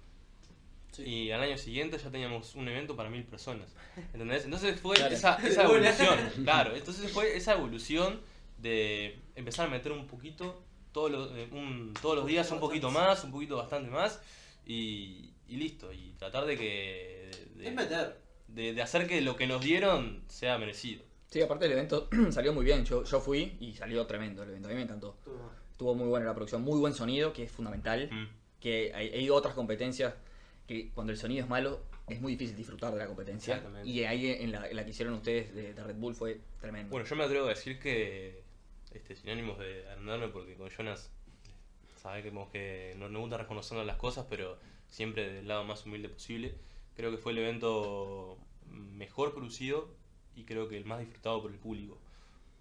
Sí. Y al año siguiente ya teníamos un evento para mil personas. ¿Entendés? Entonces fue Claro. esa, esa evolución. Claro, entonces fue esa evolución de empezar a meter un poquito todos los, eh, un- todos los días un poquito más, un poquito bastante más. Y, y listo. Y tratar de que. de- Es meter. de, de hacer que lo que nos dieron sea merecido. Sí, aparte el evento salió muy bien. Yo, yo fui y salió tremendo el evento. A mí me encantó. Estuvo muy buena la producción, muy buen sonido, que es fundamental. Mm. Que hay, hay otras competencias que cuando el sonido es malo es muy difícil disfrutar de la competencia. Exactamente. Y ahí en la, en la que hicieron ustedes de, de Red Bull fue tremendo. Bueno, yo me atrevo a decir que, este, sin ánimos de agrandarme, porque con Jonas sabe que, como que no nos gusta reconocernos las cosas, pero siempre del lado más humilde posible. Creo que fue el evento mejor producido y creo que el más disfrutado por el público.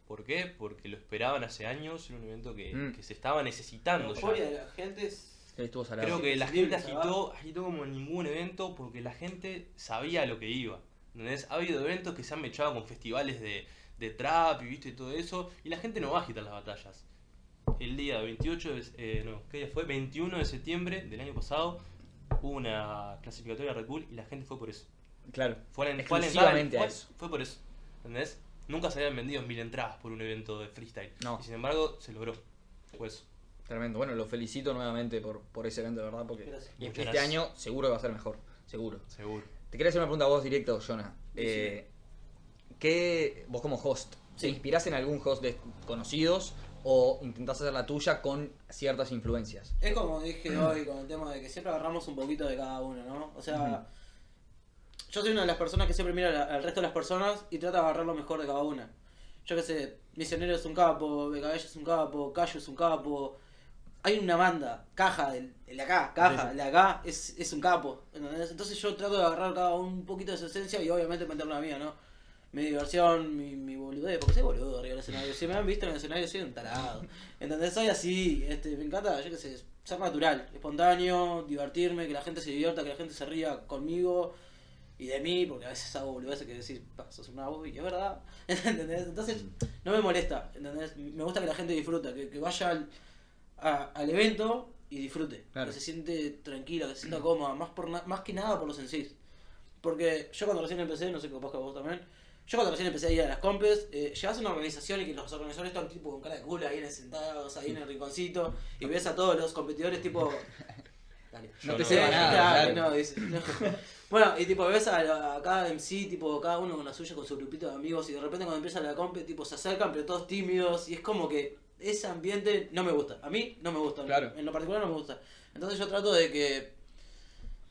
¿Por qué? Porque lo esperaban hace años, era un evento que, Mm. que se estaba La necesitando ya. euforia de la gente es. Creo que la gente agitó, agitó como en ningún evento porque la gente sabía lo que iba. ¿entendés? Ha habido eventos que se han mechado con festivales de, de trap y viste y todo eso, y la gente no va a agitar las batallas. El día 28, de, eh, no, ¿qué día fue? 21 de septiembre del año pasado hubo una clasificatoria Red Bull y la gente fue por eso. Claro. Fue, la- fue a Exclusivamente fue, eso. fue por eso. ¿Entendés? Nunca se habían vendido mil entradas por un evento de freestyle. No. Y sin embargo, se logró. Fue eso. Tremendo. Bueno, lo felicito nuevamente por, por ese evento, de verdad, porque Gracias. y este gracias. año seguro que va a ser mejor. Seguro. Seguro. Te quería hacer una pregunta a vos directo, Jonah. Sí, Eh, ¿qué, vos como host, ¿te Sí. inspirás en algún host de conocidos o intentás hacer la tuya con ciertas influencias? Es como dije hoy con el tema de que siempre agarramos un poquito de cada uno, ¿no? O sea, yo soy una de las personas que siempre mira al resto de las personas y trata de agarrar lo mejor de cada una. yo qué sé, Misionero es un capo, Becabello es un capo, Cayo es un capo. Hay una banda, Caja, el, el de acá, Caja, el de acá, es, es un capo. ¿entendés? Entonces yo trato de agarrar cada uno un poquito de su esencia y obviamente meterlo la mía, ¿no? Mi diversión, mi, mi boludez, porque soy boludo arriba del escenario. Si me han visto en el escenario, soy un tarado. ¿Entendés? Soy así, este, me encanta, yo qué sé, ser natural, espontáneo, divertirme, que la gente se divierta, que la gente se ría conmigo y de mí, porque a veces hago boludeces que decir, "Pa, sos un nabo", y es verdad, ¿entendés? Entonces, no me molesta, ¿entendés? Me gusta que la gente disfruta, que, que vaya al, a- al evento y disfrute, Claro. que se siente tranquila, que se sienta cómoda, más, por na- más que nada por los en sí. Porque yo cuando recién empecé, no sé capaz que vos también, yo cuando recién empecé a ir a las compes, eh, llegás a una organización y que los organizadores están tipo con cara de culo ahí en el sentados, ahí en el rinconcito, y ves a todos los competidores tipo... Dale. No te ceba nada, Claro, no, dice, no. Bueno, y tipo ves a, a cada MC, tipo cada uno con la suya, con su grupito de amigos, y de repente cuando empieza la comp, tipo se acercan, pero todos tímidos, y es como que ese ambiente no me gusta. A mí no me gusta, Claro. en lo particular no me gusta. Entonces yo trato de que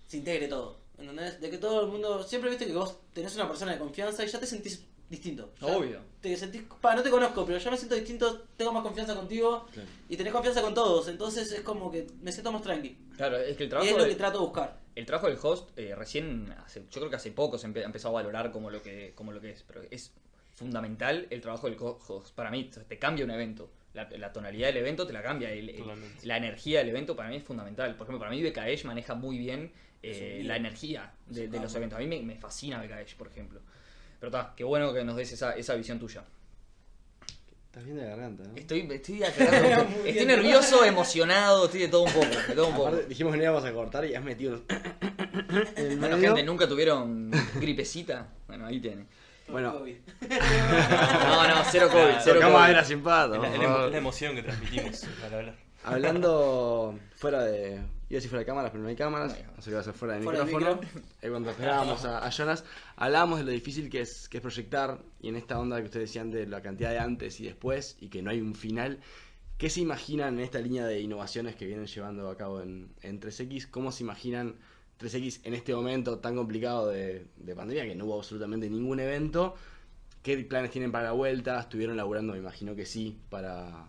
se integre todo, ¿entendés? De que todo el mundo, siempre viste que vos tenés una persona de confianza y ya te sentís distinto. Ya Obvio. Te sentís, pa, no te conozco, pero ya me siento distinto, tengo más confianza contigo Claro. y tenés confianza con todos, entonces es como que me siento más tranqui. Claro, es que el Y trabajo, es lo de- que trato de buscar. el trabajo del host eh, recién, hace- yo creo que hace poco se ha empezado a valorar como lo que, como lo que es, pero es fundamental el trabajo del host. Para mí, te cambia un evento. La, la tonalidad del evento te la cambia. el- el- Totalmente. la energía del evento para mí es fundamental. Por ejemplo, para mí BKH maneja muy bien eh, la energía de, los eventos. A mí me, me fascina BKH, por ejemplo. Pero está, qué bueno que nos des esa, esa visión tuya. Estás bien de garganta, ¿no? Estoy, estoy, aclarando- estoy bien. nervioso, emocionado, estoy de todo un poco. De todo un poco. Aparte, dijimos que no íbamos a cortar y has metido el Bueno, gente, ¿nunca tuvieron gripecita? Bueno, ahí tiene. Bueno. COVID. No, no, cero COVID, cero Tocamos COVID. madera sin pato. Es la, por es la emo- favor. es la emoción que transmitimos al hablar. Hablando fuera de. Iba a decir fuera de cámaras, pero no hay cámaras. No. Así que va a ser fuera de Fuera de micrófono. Eh, cuando esperábamos a, a Jonas, hablábamos de lo difícil que es, que es proyectar. Y en esta onda que ustedes decían de la cantidad de antes y después, y que no hay un final. ¿Qué se imaginan en esta línea de innovaciones que vienen llevando a cabo en, en 3X? ¿Cómo se imaginan 3X en este momento tan complicado de, de pandemia, que no hubo absolutamente ningún evento? ¿Qué planes tienen para la vuelta? ¿Estuvieron laburando? Me imagino que sí, para,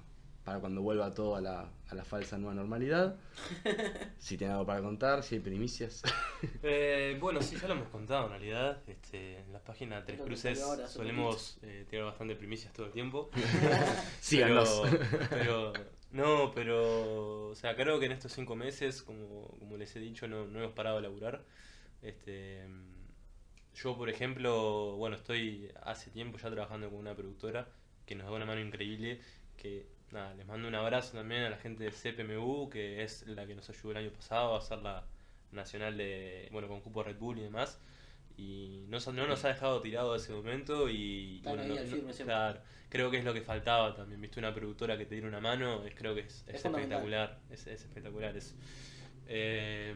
para cuando vuelva todo a la, a la falsa nueva normalidad. Si tienen algo para contar, si hay primicias. Eh, bueno, sí, ya lo hemos contado en realidad. Este, en la página Tres Cruces ahora, solemos eh, tirar bastante primicias todo el tiempo. Síganos. Pero, pero- no, pero, o sea, creo que en estos cinco meses, como, como les he dicho, no, no hemos parado de laburar. Este, yo, por ejemplo, bueno, estoy hace tiempo ya trabajando con una productora que nos da una mano increíble, que nada, les mando un abrazo también a la gente de CPMU, que es la que nos ayudó el año pasado a hacer la nacional de, bueno, con cupo Red Bull y demás. Y no, no nos ha dejado tirado ese momento y bueno, no- no- claro, creo que es lo que faltaba también, viste una productora que te diera una mano, es, creo que es, es Es espectacular, es, es espectacular eso. Eh,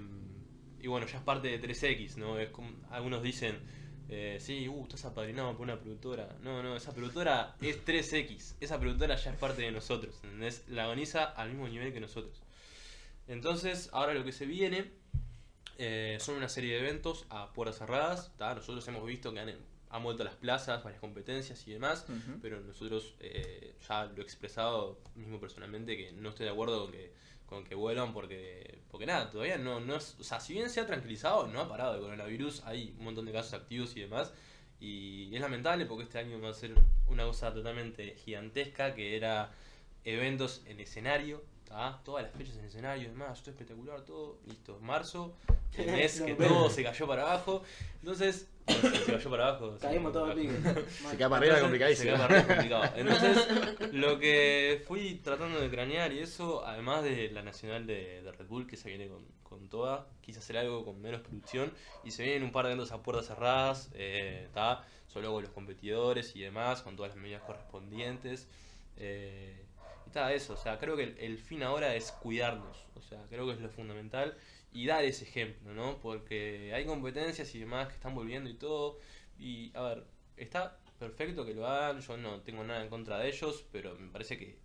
y bueno, ya es parte de 3X, ¿no? Es como, algunos dicen, eh, sí, uh, estás apadrinado por una productora. No, no, esa productora es 3X, esa productora ya es parte de nosotros, ¿entendés? La agoniza al mismo nivel que nosotros. Entonces, ahora lo que se viene eh, son una serie de eventos a puertas cerradas. ¿tá? Nosotros hemos visto que han, han vuelto a las plazas, varias competencias y demás, pero nosotros eh, ya lo he expresado mismo personalmente que no estoy de acuerdo con que, con que vuelvan porque, porque nada, todavía no, no es, o sea, si bien se ha tranquilizado, no ha parado el coronavirus, hay un montón de casos activos y demás. Y es lamentable porque este año va a ser una cosa totalmente gigantesca que era eventos en escenario, ¿tá? todas las fechas en escenario y demás, todo espectacular, todo, listo, marzo, el mes que todo se cayó para abajo, entonces, se cayó para abajo. se Caímos cayó todos para en abajo. pique. Se queda para arriba complicadísimo. se queda para arriba complicado. Entonces, lo que fui tratando de cranear y eso, además de la nacional de, de Red Bull, que se viene con, con toda, quise hacer algo con menos producción y se vienen un par de eventos a puertas cerradas, eh, ¿tá? solo con los competidores y demás, con todas las medidas correspondientes. eh, eso, o sea, creo que el, fin ahora es cuidarnos, o sea, creo que es lo fundamental y dar ese ejemplo, ¿no? Porque hay competencias y demás que están volviendo y todo, y a ver, está perfecto que lo hagan, yo no tengo nada en contra de ellos, pero me parece que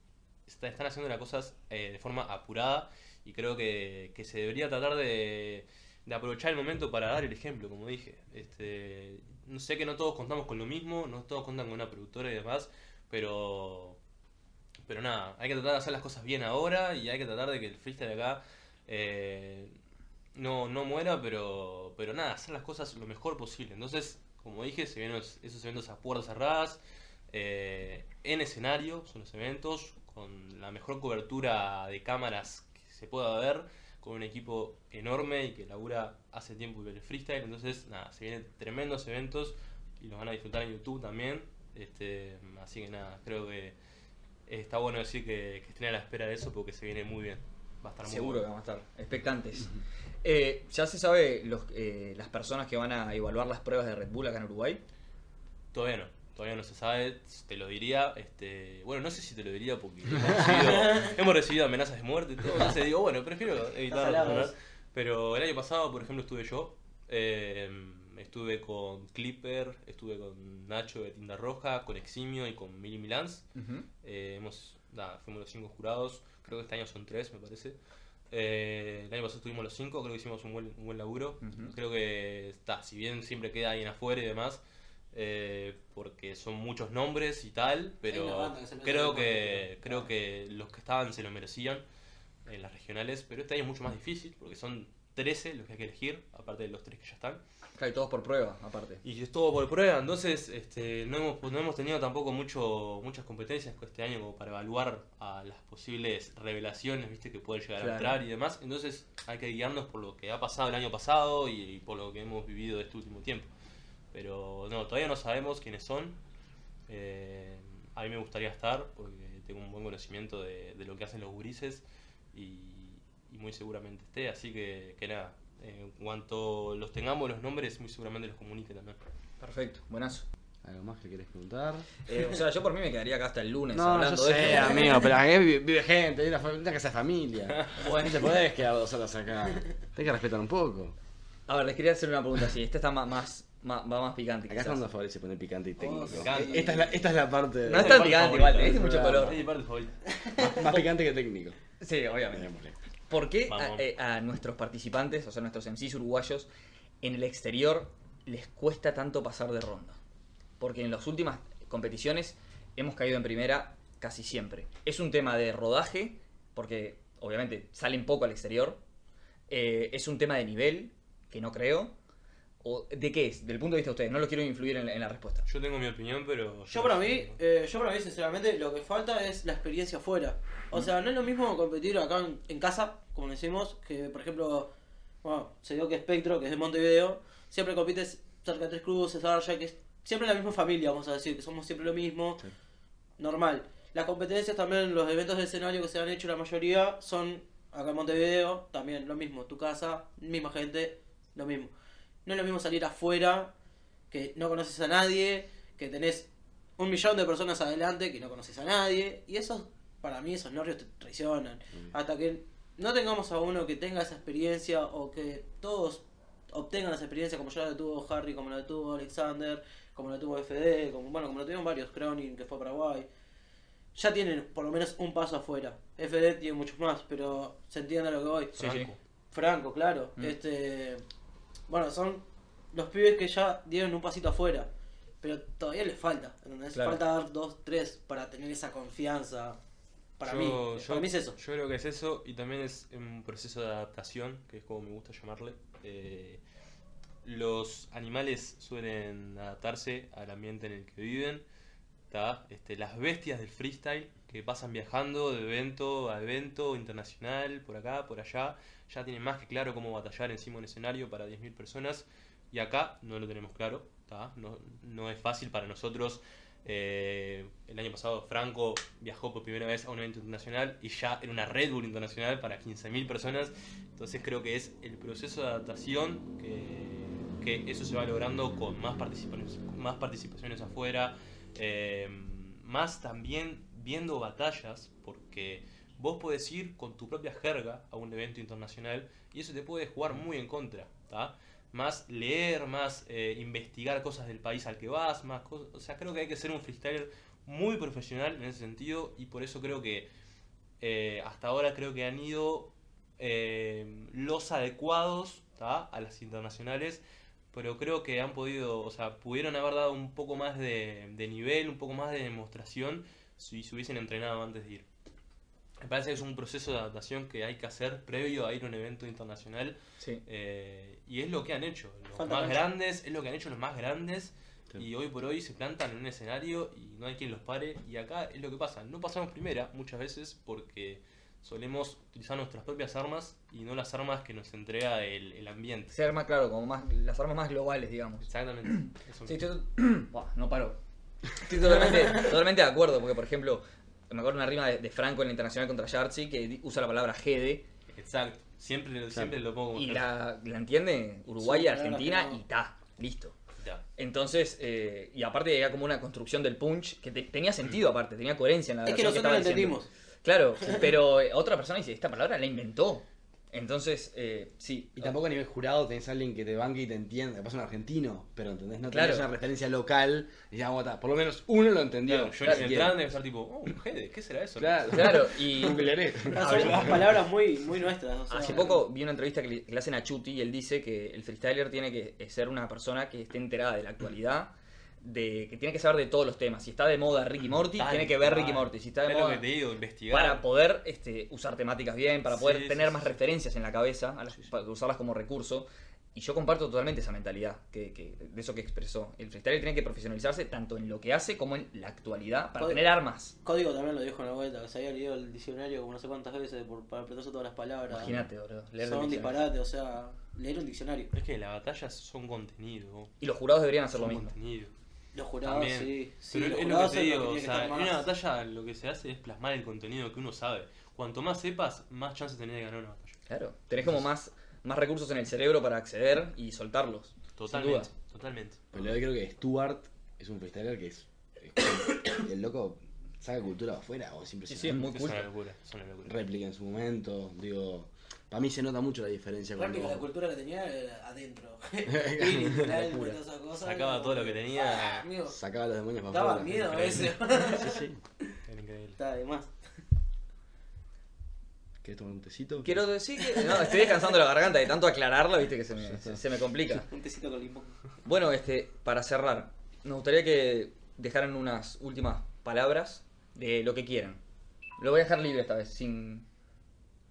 está- están haciendo las cosas eh, de forma apurada y creo que, que se debería tratar de, de aprovechar el momento para dar el ejemplo, como dije. Este, sé que no todos contamos con lo mismo, no todos cuentan con una productora y demás, Pero, pero nada, hay que tratar de hacer las cosas bien ahora y hay que tratar de que el freestyle acá eh, no, no muera, pero, pero nada, hacer las cosas lo mejor posible. Entonces, como dije, se vienen esos eventos a puertas cerradas, eh, en escenario, son los eventos, con la mejor cobertura de cámaras que se pueda ver, con un equipo enorme y que labura hace tiempo el freestyle. Entonces, nada, se vienen tremendos eventos y los van a disfrutar en YouTube también. Este, así que nada, creo que está bueno decir que, que estén a la espera de eso porque se viene muy bien. Va a estar muy Seguro que bueno. vamos a estar expectantes. Eh, ¿Ya se sabe los, eh, las personas que van a evaluar las pruebas de Red Bull acá en Uruguay? Todavía no, todavía no se sabe, te lo diría, este, bueno, no sé si te lo diría porque hemos recibido, hemos recibido amenazas de muerte y todo, entonces digo, bueno, prefiero evitar Estás al lado, ¿verdad? Pero el año pasado, por ejemplo, estuve yo, eh, estuve con Clipper, estuve con Nacho de Tinta Roja, con Eximio y con Mili Milans, Eh, hemos, nada, fuimos los cinco jurados, creo que este año son tres, me parece. Eh, el año pasado estuvimos los cinco, creo que hicimos un buen, un buen laburo. Creo que está, si bien siempre queda alguien afuera y demás, eh, porque son muchos nombres y tal, pero banda que creo que creo que los que estaban se lo merecían en las regionales, pero este año es mucho más difícil, porque son 13 los que hay que elegir, aparte de los tres que ya están. Claro, y todos por prueba, aparte. Y es todo por prueba, entonces este, no, hemos, no hemos tenido tampoco mucho, muchas competencias este año como para evaluar a las posibles revelaciones viste que pueden llegar Claro. a entrar y demás. Entonces hay que guiarnos por lo que ha pasado el año pasado y, y por lo que hemos vivido este último tiempo. Pero no, todavía no sabemos quiénes son. Eh, a mí me gustaría estar porque tengo un buen conocimiento de, de lo que hacen los gurises y, y muy seguramente esté. Así que, que nada, en cuanto los tengamos los nombres, muy seguramente los comunique también. Perfecto, buenazo. ¿Algo más que querés preguntar? Eh, o sea, yo por mí me quedaría acá hasta el lunes No, yo hablando de sé, esto. amigo, pero acá vive, vive gente, hay una, familia, una casa de familia. Bueno. No te podés quedar dos horas acá. Tenés que respetar un poco. A ver, les quería hacer una pregunta así. Esta está más, más, más- va más picante. Acá es cuando favorece poner picante y técnico. picante. Esta, es la, esta es la parte No es Mi tan parte picante favorita. igual, tenés mucho color. Es mi parte favorita. más, más picante que técnico. Sí, obviamente. ¿Por qué a, eh, a nuestros participantes, o sea, nuestros MCs uruguayos, en el exterior les cuesta tanto pasar de ronda? Porque en las últimas competiciones hemos caído en primera casi siempre. Es un tema de rodaje, porque obviamente salen poco al exterior. Eh, es un tema de nivel, que no creo. ¿O ¿De qué es? Del punto de vista de ustedes, no lo quiero influir en la, en la respuesta. Yo tengo mi opinión, pero. Yo para mí, eh, yo para mí sinceramente lo que falta es la experiencia afuera. O sea, no es lo mismo competir acá en, en casa, como decimos, que por ejemplo, bueno, se dio que Spectro, que es de Montevideo, siempre compites cerca de Tres Cruces, Arja, que es siempre la misma familia, vamos a decir, que somos siempre lo mismo, Sí. normal. Las competencias también, los eventos de escenario que se han hecho, la mayoría son acá en Montevideo, también lo mismo, tu casa, misma gente, lo mismo. No es lo mismo salir afuera, que no conoces a nadie, que tenés un millón de personas adelante que no conoces a nadie, y esos, para mí, esos nervios te traicionan. Hasta que no tengamos a uno que tenga esa experiencia o que todos obtengan esa experiencia como ya la tuvo Harry, como la tuvo Alexander, como la tuvo FD, como, bueno, como la tuvieron varios, Cronin, que fue a Paraguay. Ya tienen por lo menos un paso afuera. FD tiene muchos más, pero se entiende a lo que voy. Sí, sí. Franco, claro. Mm. Este, bueno, son los pibes que ya dieron un pasito afuera, pero todavía les falta. ¿entendés? Claro. Falta dar dos, tres para tener esa confianza. Para Yo- mí, yo- para mí es eso. Yo creo que es eso y también es un proceso de adaptación, que es como me gusta llamarle. Eh, los animales suelen adaptarse al ambiente en el que viven. ¿tá? Este, las bestias del freestyle que pasan viajando de evento a evento internacional, por acá, por allá, ya tienen más que claro cómo batallar encima de un escenario para 10.000 personas. Y acá no lo tenemos claro. No, no es fácil para nosotros. Eh, el año pasado Franco viajó por primera vez a un evento internacional y ya era una Red Bull internacional para 15.000 personas. Entonces creo que es el proceso de adaptación que, eso se va logrando con más participaciones, más participaciones afuera, eh, más también viendo batallas, porque vos podés ir con tu propia jerga a un evento internacional y eso te puede jugar muy en contra, ¿tá? Más leer, más eh, investigar cosas del país al que vas, más cosas, o sea, creo que hay que ser un freestyler muy profesional en ese sentido y por eso creo que eh, hasta ahora creo que han ido eh, los adecuados ¿tá? a las internacionales pero creo que han podido, o sea, pudieron haber dado un poco más de, de nivel, un poco más de demostración si se hubiesen entrenado antes de ir. Me parece que es un proceso de adaptación que hay que hacer previo a ir a un evento internacional Sí. eh, y es lo que han hecho. Los Falta más cancha. grandes, es lo que han hecho los más grandes. Sí. Y hoy por hoy se plantan en un escenario y no hay quien los pare. Y acá es lo que pasa. No pasamos primera muchas veces porque solemos utilizar nuestras propias armas y no las armas que nos entrega el, el ambiente. Ser más claro, como más, las armas más globales, digamos. Exactamente. Eso Sí. Buah, no paró. Estoy totalmente, totalmente de acuerdo, porque por ejemplo, me acuerdo una rima de, de Franco en la Internacional contra Yartzi que usa la palabra Gede Exacto. Siempre, siempre lo pongo y la, la entiende Uruguay, Sí, Argentina que no- y ta, listo. Ya. Entonces, eh, y aparte era como una construcción del punch que te- tenía sentido aparte, tenía coherencia en la Es que nosotros lo diciendo. entendimos. Claro, pero eh, otra persona dice, esta palabra la inventó. Entonces, eh, sí. Y tampoco a nivel jurado tenés a alguien que te banque y te entienda. Que pasa un argentino, pero ¿entendés? No Claro. tenés una referencia local. Y ya, por lo menos uno lo entendió. Claro, yo Claro, entrando debe estar tipo, oh, Gede, ¿qué será eso? Claro, Claro, y Googlearé. Ah, Son unas palabras muy, muy nuestras. o sea, hace poco vi una entrevista que le, que le hacen a Chuti y él dice que el freestyler tiene que ser una persona que esté enterada de la actualidad, de que tiene que saber de todos los temas. Si está de moda Ricky Morty, Tal tiene que ver. Ricky Morty. Si está de Es lo moda... que te digo, investigar. para poder este, usar temáticas bien, para poder Sí, tener sí, más sí. referencias en la cabeza, a las- para usarlas como recurso. Y yo comparto totalmente esa mentalidad, que, que- de eso que expresó. El freestyler tiene que profesionalizarse tanto en lo que hace como en la actualidad para tener armas. Código también lo dijo en la vuelta, que se había leído el diccionario como no sé cuántas veces por, para aprenderse todas las palabras. Imagínate, bro. leer Son un disparate, o sea, leer un diccionario. Es que las batallas son contenido. Y los jurados deberían hacer lo Son mismo. contenido. Los jurados, También. sí. sí Pero es lo que te digo, que o sea, en una batalla lo que se hace es plasmar el contenido que uno sabe. Cuanto más sepas, más chances tenés de ganar una batalla. Claro. Tenés como más, más recursos en el cerebro para acceder y soltarlos. Totalmente, Sin duda. totalmente. Pero yo creo que Stuart es un freestyler que es. es- el loco saca cultura afuera o siempre Sí, sí, es muy Es una locura, es una locura. réplica en su momento. Digo, para mí se nota mucho la diferencia la cuando. cultura que tenía era adentro. Sacaba como todo lo que tenía. Ah, amigo, Sacaba los demonios para daba miedo a veces. Sí, sí. Era increíble. Está de más. ¿Querés tomar un tecito? Quiero decir que. No, estoy descansando la garganta de tanto aclararla, viste que se me, se, se me complica. Un tecito con limón. Bueno, este, para cerrar, nos gustaría que dejaran unas últimas palabras de lo que quieran. Lo voy a dejar libre esta vez, sin.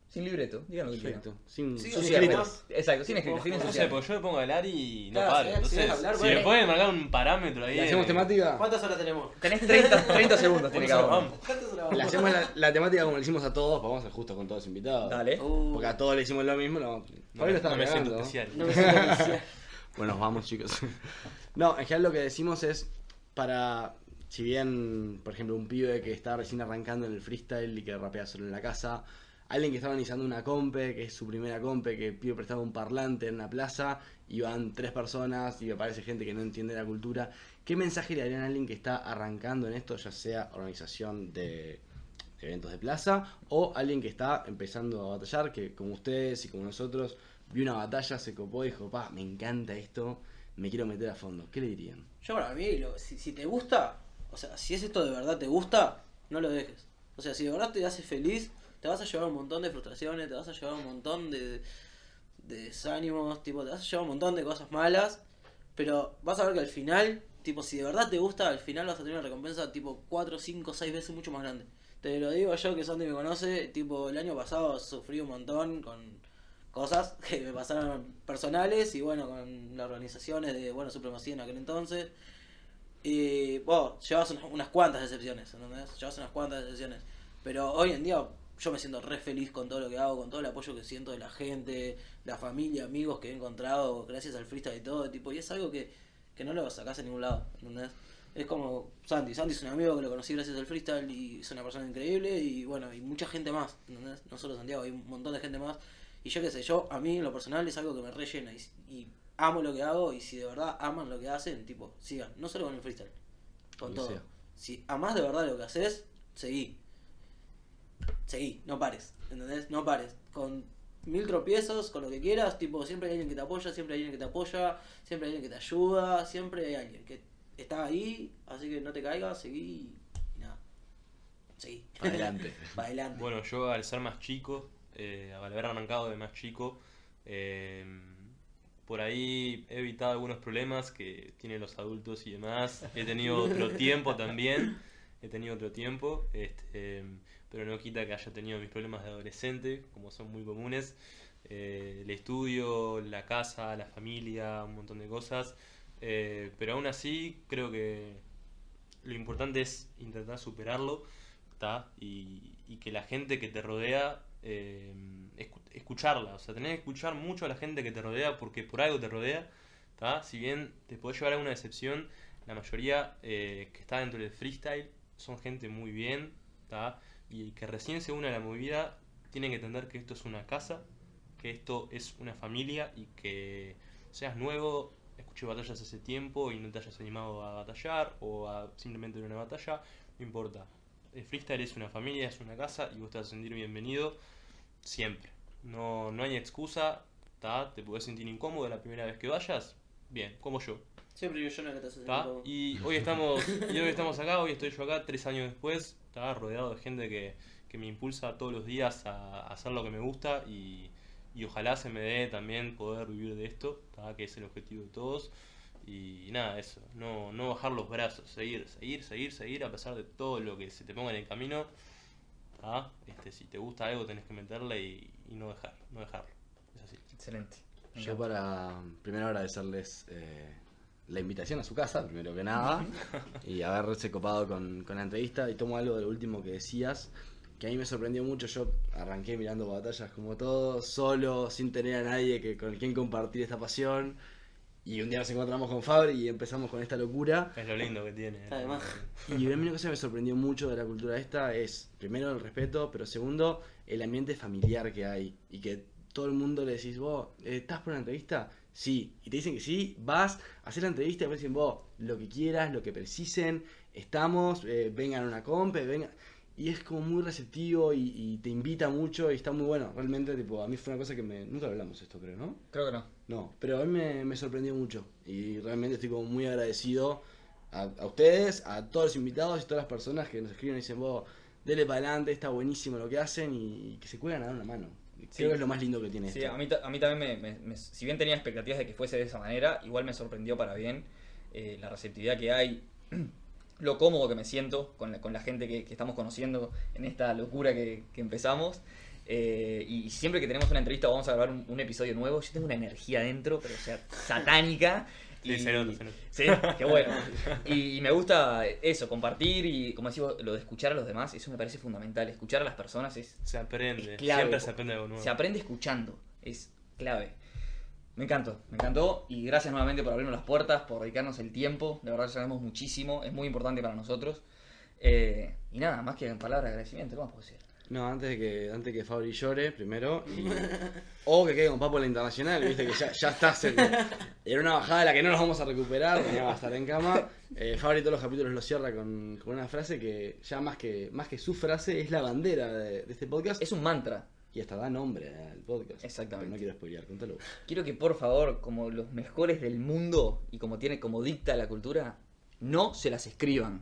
Sin libreto, digan lo que quieran. Sin, Sí, sin o Sí, sea, escrito. más- Exacto, sin escrito, sin No sé, ensuciar. porque yo me pongo a hablar y no Claro, paro. si- si Entonces, hablar, si bueno. me pueden marcar un parámetro ahí. ¿Le hacemos eh, temática? ¿Cuántas horas tenemos? Tenés 30, 30 segundos, tiene ¿cuántos cada uno. vamos? ¿Cuántas horas Le vamos? hacemos la, la temática como le hicimos a todos, vamos a hacer justo con todos los invitados. Dale. Uh, Porque a todos le hicimos lo mismo. Lo... No, Fabi lo está no me siento cagando. especial. no me siento especial. Bueno, vamos chicos. No, en general lo que decimos es para, si bien, por ejemplo, un pibe que está recién arrancando en el freestyle y que rapea solo en la casa, alguien que está organizando una compe, que es su primera compe, que pide prestado un parlante en la plaza y van tres personas y me parece gente que no entiende la cultura, ¿qué mensaje le darían a alguien que está arrancando en esto, ya sea organización de eventos de plaza o alguien que está empezando a batallar, que como ustedes y como nosotros vio una batalla, se copó y dijo, pa, me encanta esto, me quiero meter a fondo. ¿Qué le dirían? Yo para mí, lo- si te gusta, o sea, si es esto de verdad te gusta, no lo dejes. O sea, si de verdad te hace feliz, te vas a llevar un montón de frustraciones, te vas a llevar un montón de, de desánimos, tipo, te vas a llevar un montón de cosas malas, pero vas a ver que al final, tipo, si de verdad te gusta, al final vas a tener una recompensa tipo 4, 5, 6 veces mucho más grande. Te lo digo yo que Sandy me conoce, tipo, el año pasado sufrí un montón con cosas que me pasaron personales y bueno, con las organizaciones de, bueno, Supremacía en aquel entonces. Y vos llevas unas, unas cuantas decepciones, ¿entendés? Llevas unas cuantas decepciones. Pero hoy en día yo me siento re feliz con todo lo que hago, con todo el apoyo que siento de la gente, la familia, amigos que he encontrado gracias al freestyle y todo, tipo, y es algo que, que no lo sacás en ningún lado, ¿entendés? Es como Santi, Santi es un amigo que lo conocí gracias al freestyle y es una persona increíble y bueno, y mucha gente más, ¿entendés? No solo Santiago, hay un montón de gente más. Y yo qué sé, yo a mí en lo personal es algo que me rellena y, y amo lo que hago y si de verdad aman lo que hacen, tipo, sigan, no solo con el freestyle, con todo. Si amás de verdad lo que haces, seguí. Seguí, no pares, ¿entendés? No pares. Con mil tropiezos, con lo que quieras, tipo, siempre hay alguien que te apoya, siempre hay alguien que te apoya, siempre hay alguien que te ayuda, siempre hay alguien que está ahí, así que no te caigas, seguí y nada. Seguí. Adelante. Adelante. Bueno, yo al ser más chico, eh, al haber arrancado de más chico, eh, por ahí he evitado algunos problemas que tienen los adultos y demás. He tenido otro tiempo también. He tenido otro tiempo. Este, pero no quita que haya tenido mis problemas de adolescente, como son muy comunes. Eh, el estudio, la casa, la familia, un montón de cosas. Eh, pero aún así, creo que lo importante es intentar superarlo ¿tá? Y, que la gente que te rodea, eh, escu- escucharla. O sea, tenés que escuchar mucho a la gente que te rodea porque por algo te rodea. ¿tá? Si bien te puede llevar a una decepción, la mayoría eh, que está dentro del freestyle son gente muy bien. ¿Tá? Y que recién se une a la movida, tienen que entender que esto es una casa, que esto es una familia y que seas nuevo, escuché batallas hace tiempo y no te hayas animado a batallar o a simplemente ir a una batalla, no importa. El freestyle es una familia, es una casa y vos te vas a sentir bienvenido siempre. No, no hay excusa, ¿tá? te podés sentir incómodo la primera vez que vayas, bien, como yo. Siempre yo no que te. Y hoy estamos, y hoy estamos acá, hoy estoy yo acá, tres años después, ¿tá? rodeado de gente que, que me impulsa todos los días a, a hacer lo que me gusta y, y ojalá se me dé también poder vivir de esto, ¿tá? que es el objetivo de todos. Y nada, eso, no, no bajar los brazos, seguir, seguir, seguir, seguir a pesar de todo lo que se te ponga en el camino. ¿tá? Este, si te gusta algo tenés que meterle y, y no dejar, no dejarlo. Es así. Excelente. Yo para primero agradecerles eh, la invitación a su casa, primero que nada, y haberse copado con, con la entrevista. Y tomo algo de lo último que decías, que a mí me sorprendió mucho. Yo arranqué mirando batallas como todo, solo, sin tener a nadie que, con quien compartir esta pasión. Y un día nos encontramos con Fabri y empezamos con esta locura. Es lo lindo que tiene. Además. Y a mí una cosa que me sorprendió mucho de la cultura esta es, primero, el respeto, pero segundo, el ambiente familiar que hay. Y que todo el mundo le decís, vos, eh, ¿estás por una entrevista? Sí. Y te dicen que sí, vas, haces la entrevista y después dicen, vos, lo que quieras, lo que precisen, estamos, eh, vengan a una vengan. Y es como muy receptivo y, y te invita mucho y está muy bueno. Realmente, tipo, a mí fue una cosa que me... Nunca lo hablamos esto, creo, ¿no? Creo que no. No, pero a mí me, me sorprendió mucho y realmente estoy como muy agradecido a, a ustedes, a todos los invitados y todas las personas que nos escriben y dicen, vos, dele para adelante, está buenísimo lo que hacen y, que se cuelgan a dar una mano. Creo Sí. que es lo más lindo que tiene Sí, esto. a mí, a mí también me, me- me- Si bien tenía expectativas de que fuese de esa manera, igual me sorprendió para bien eh, la receptividad que hay, lo cómodo que me siento con la, con la gente que, que estamos conociendo en esta locura que, que empezamos. Eh, y siempre que tenemos una entrevista o vamos a grabar un, un episodio nuevo, yo tengo una energía dentro, pero o sea, satánica. Sí, nota. Sí, qué bueno. Y, y me gusta eso, compartir y, como decís vos, lo de escuchar a los demás, eso me parece fundamental. Escuchar a las personas es Se aprende, es clave. siempre se aprende algo nuevo. Se aprende escuchando, es clave. Me encantó, me encantó y gracias nuevamente por abrirnos las puertas, por dedicarnos el tiempo, de verdad que sabemos muchísimo, es muy importante para nosotros. Eh, y nada, más que en palabras de agradecimiento, ¿qué más puedo decir? No, antes de que, antes que Fabri llore, primero. y- o que quede con Papo en la internacional, viste que ya, ya estás en, en una bajada de la que no nos vamos a recuperar, que va a estar en cama. Eh, Fabri todos los capítulos lo cierra con, con una frase que ya más que, más que su frase es la bandera de, de este podcast. Es un mantra. Y hasta da nombre al podcast. Exactamente. Pero no quiero spoilear, contalo. Quiero que por favor, como los mejores del mundo y como tiene, como dicta la cultura, no se las escriban.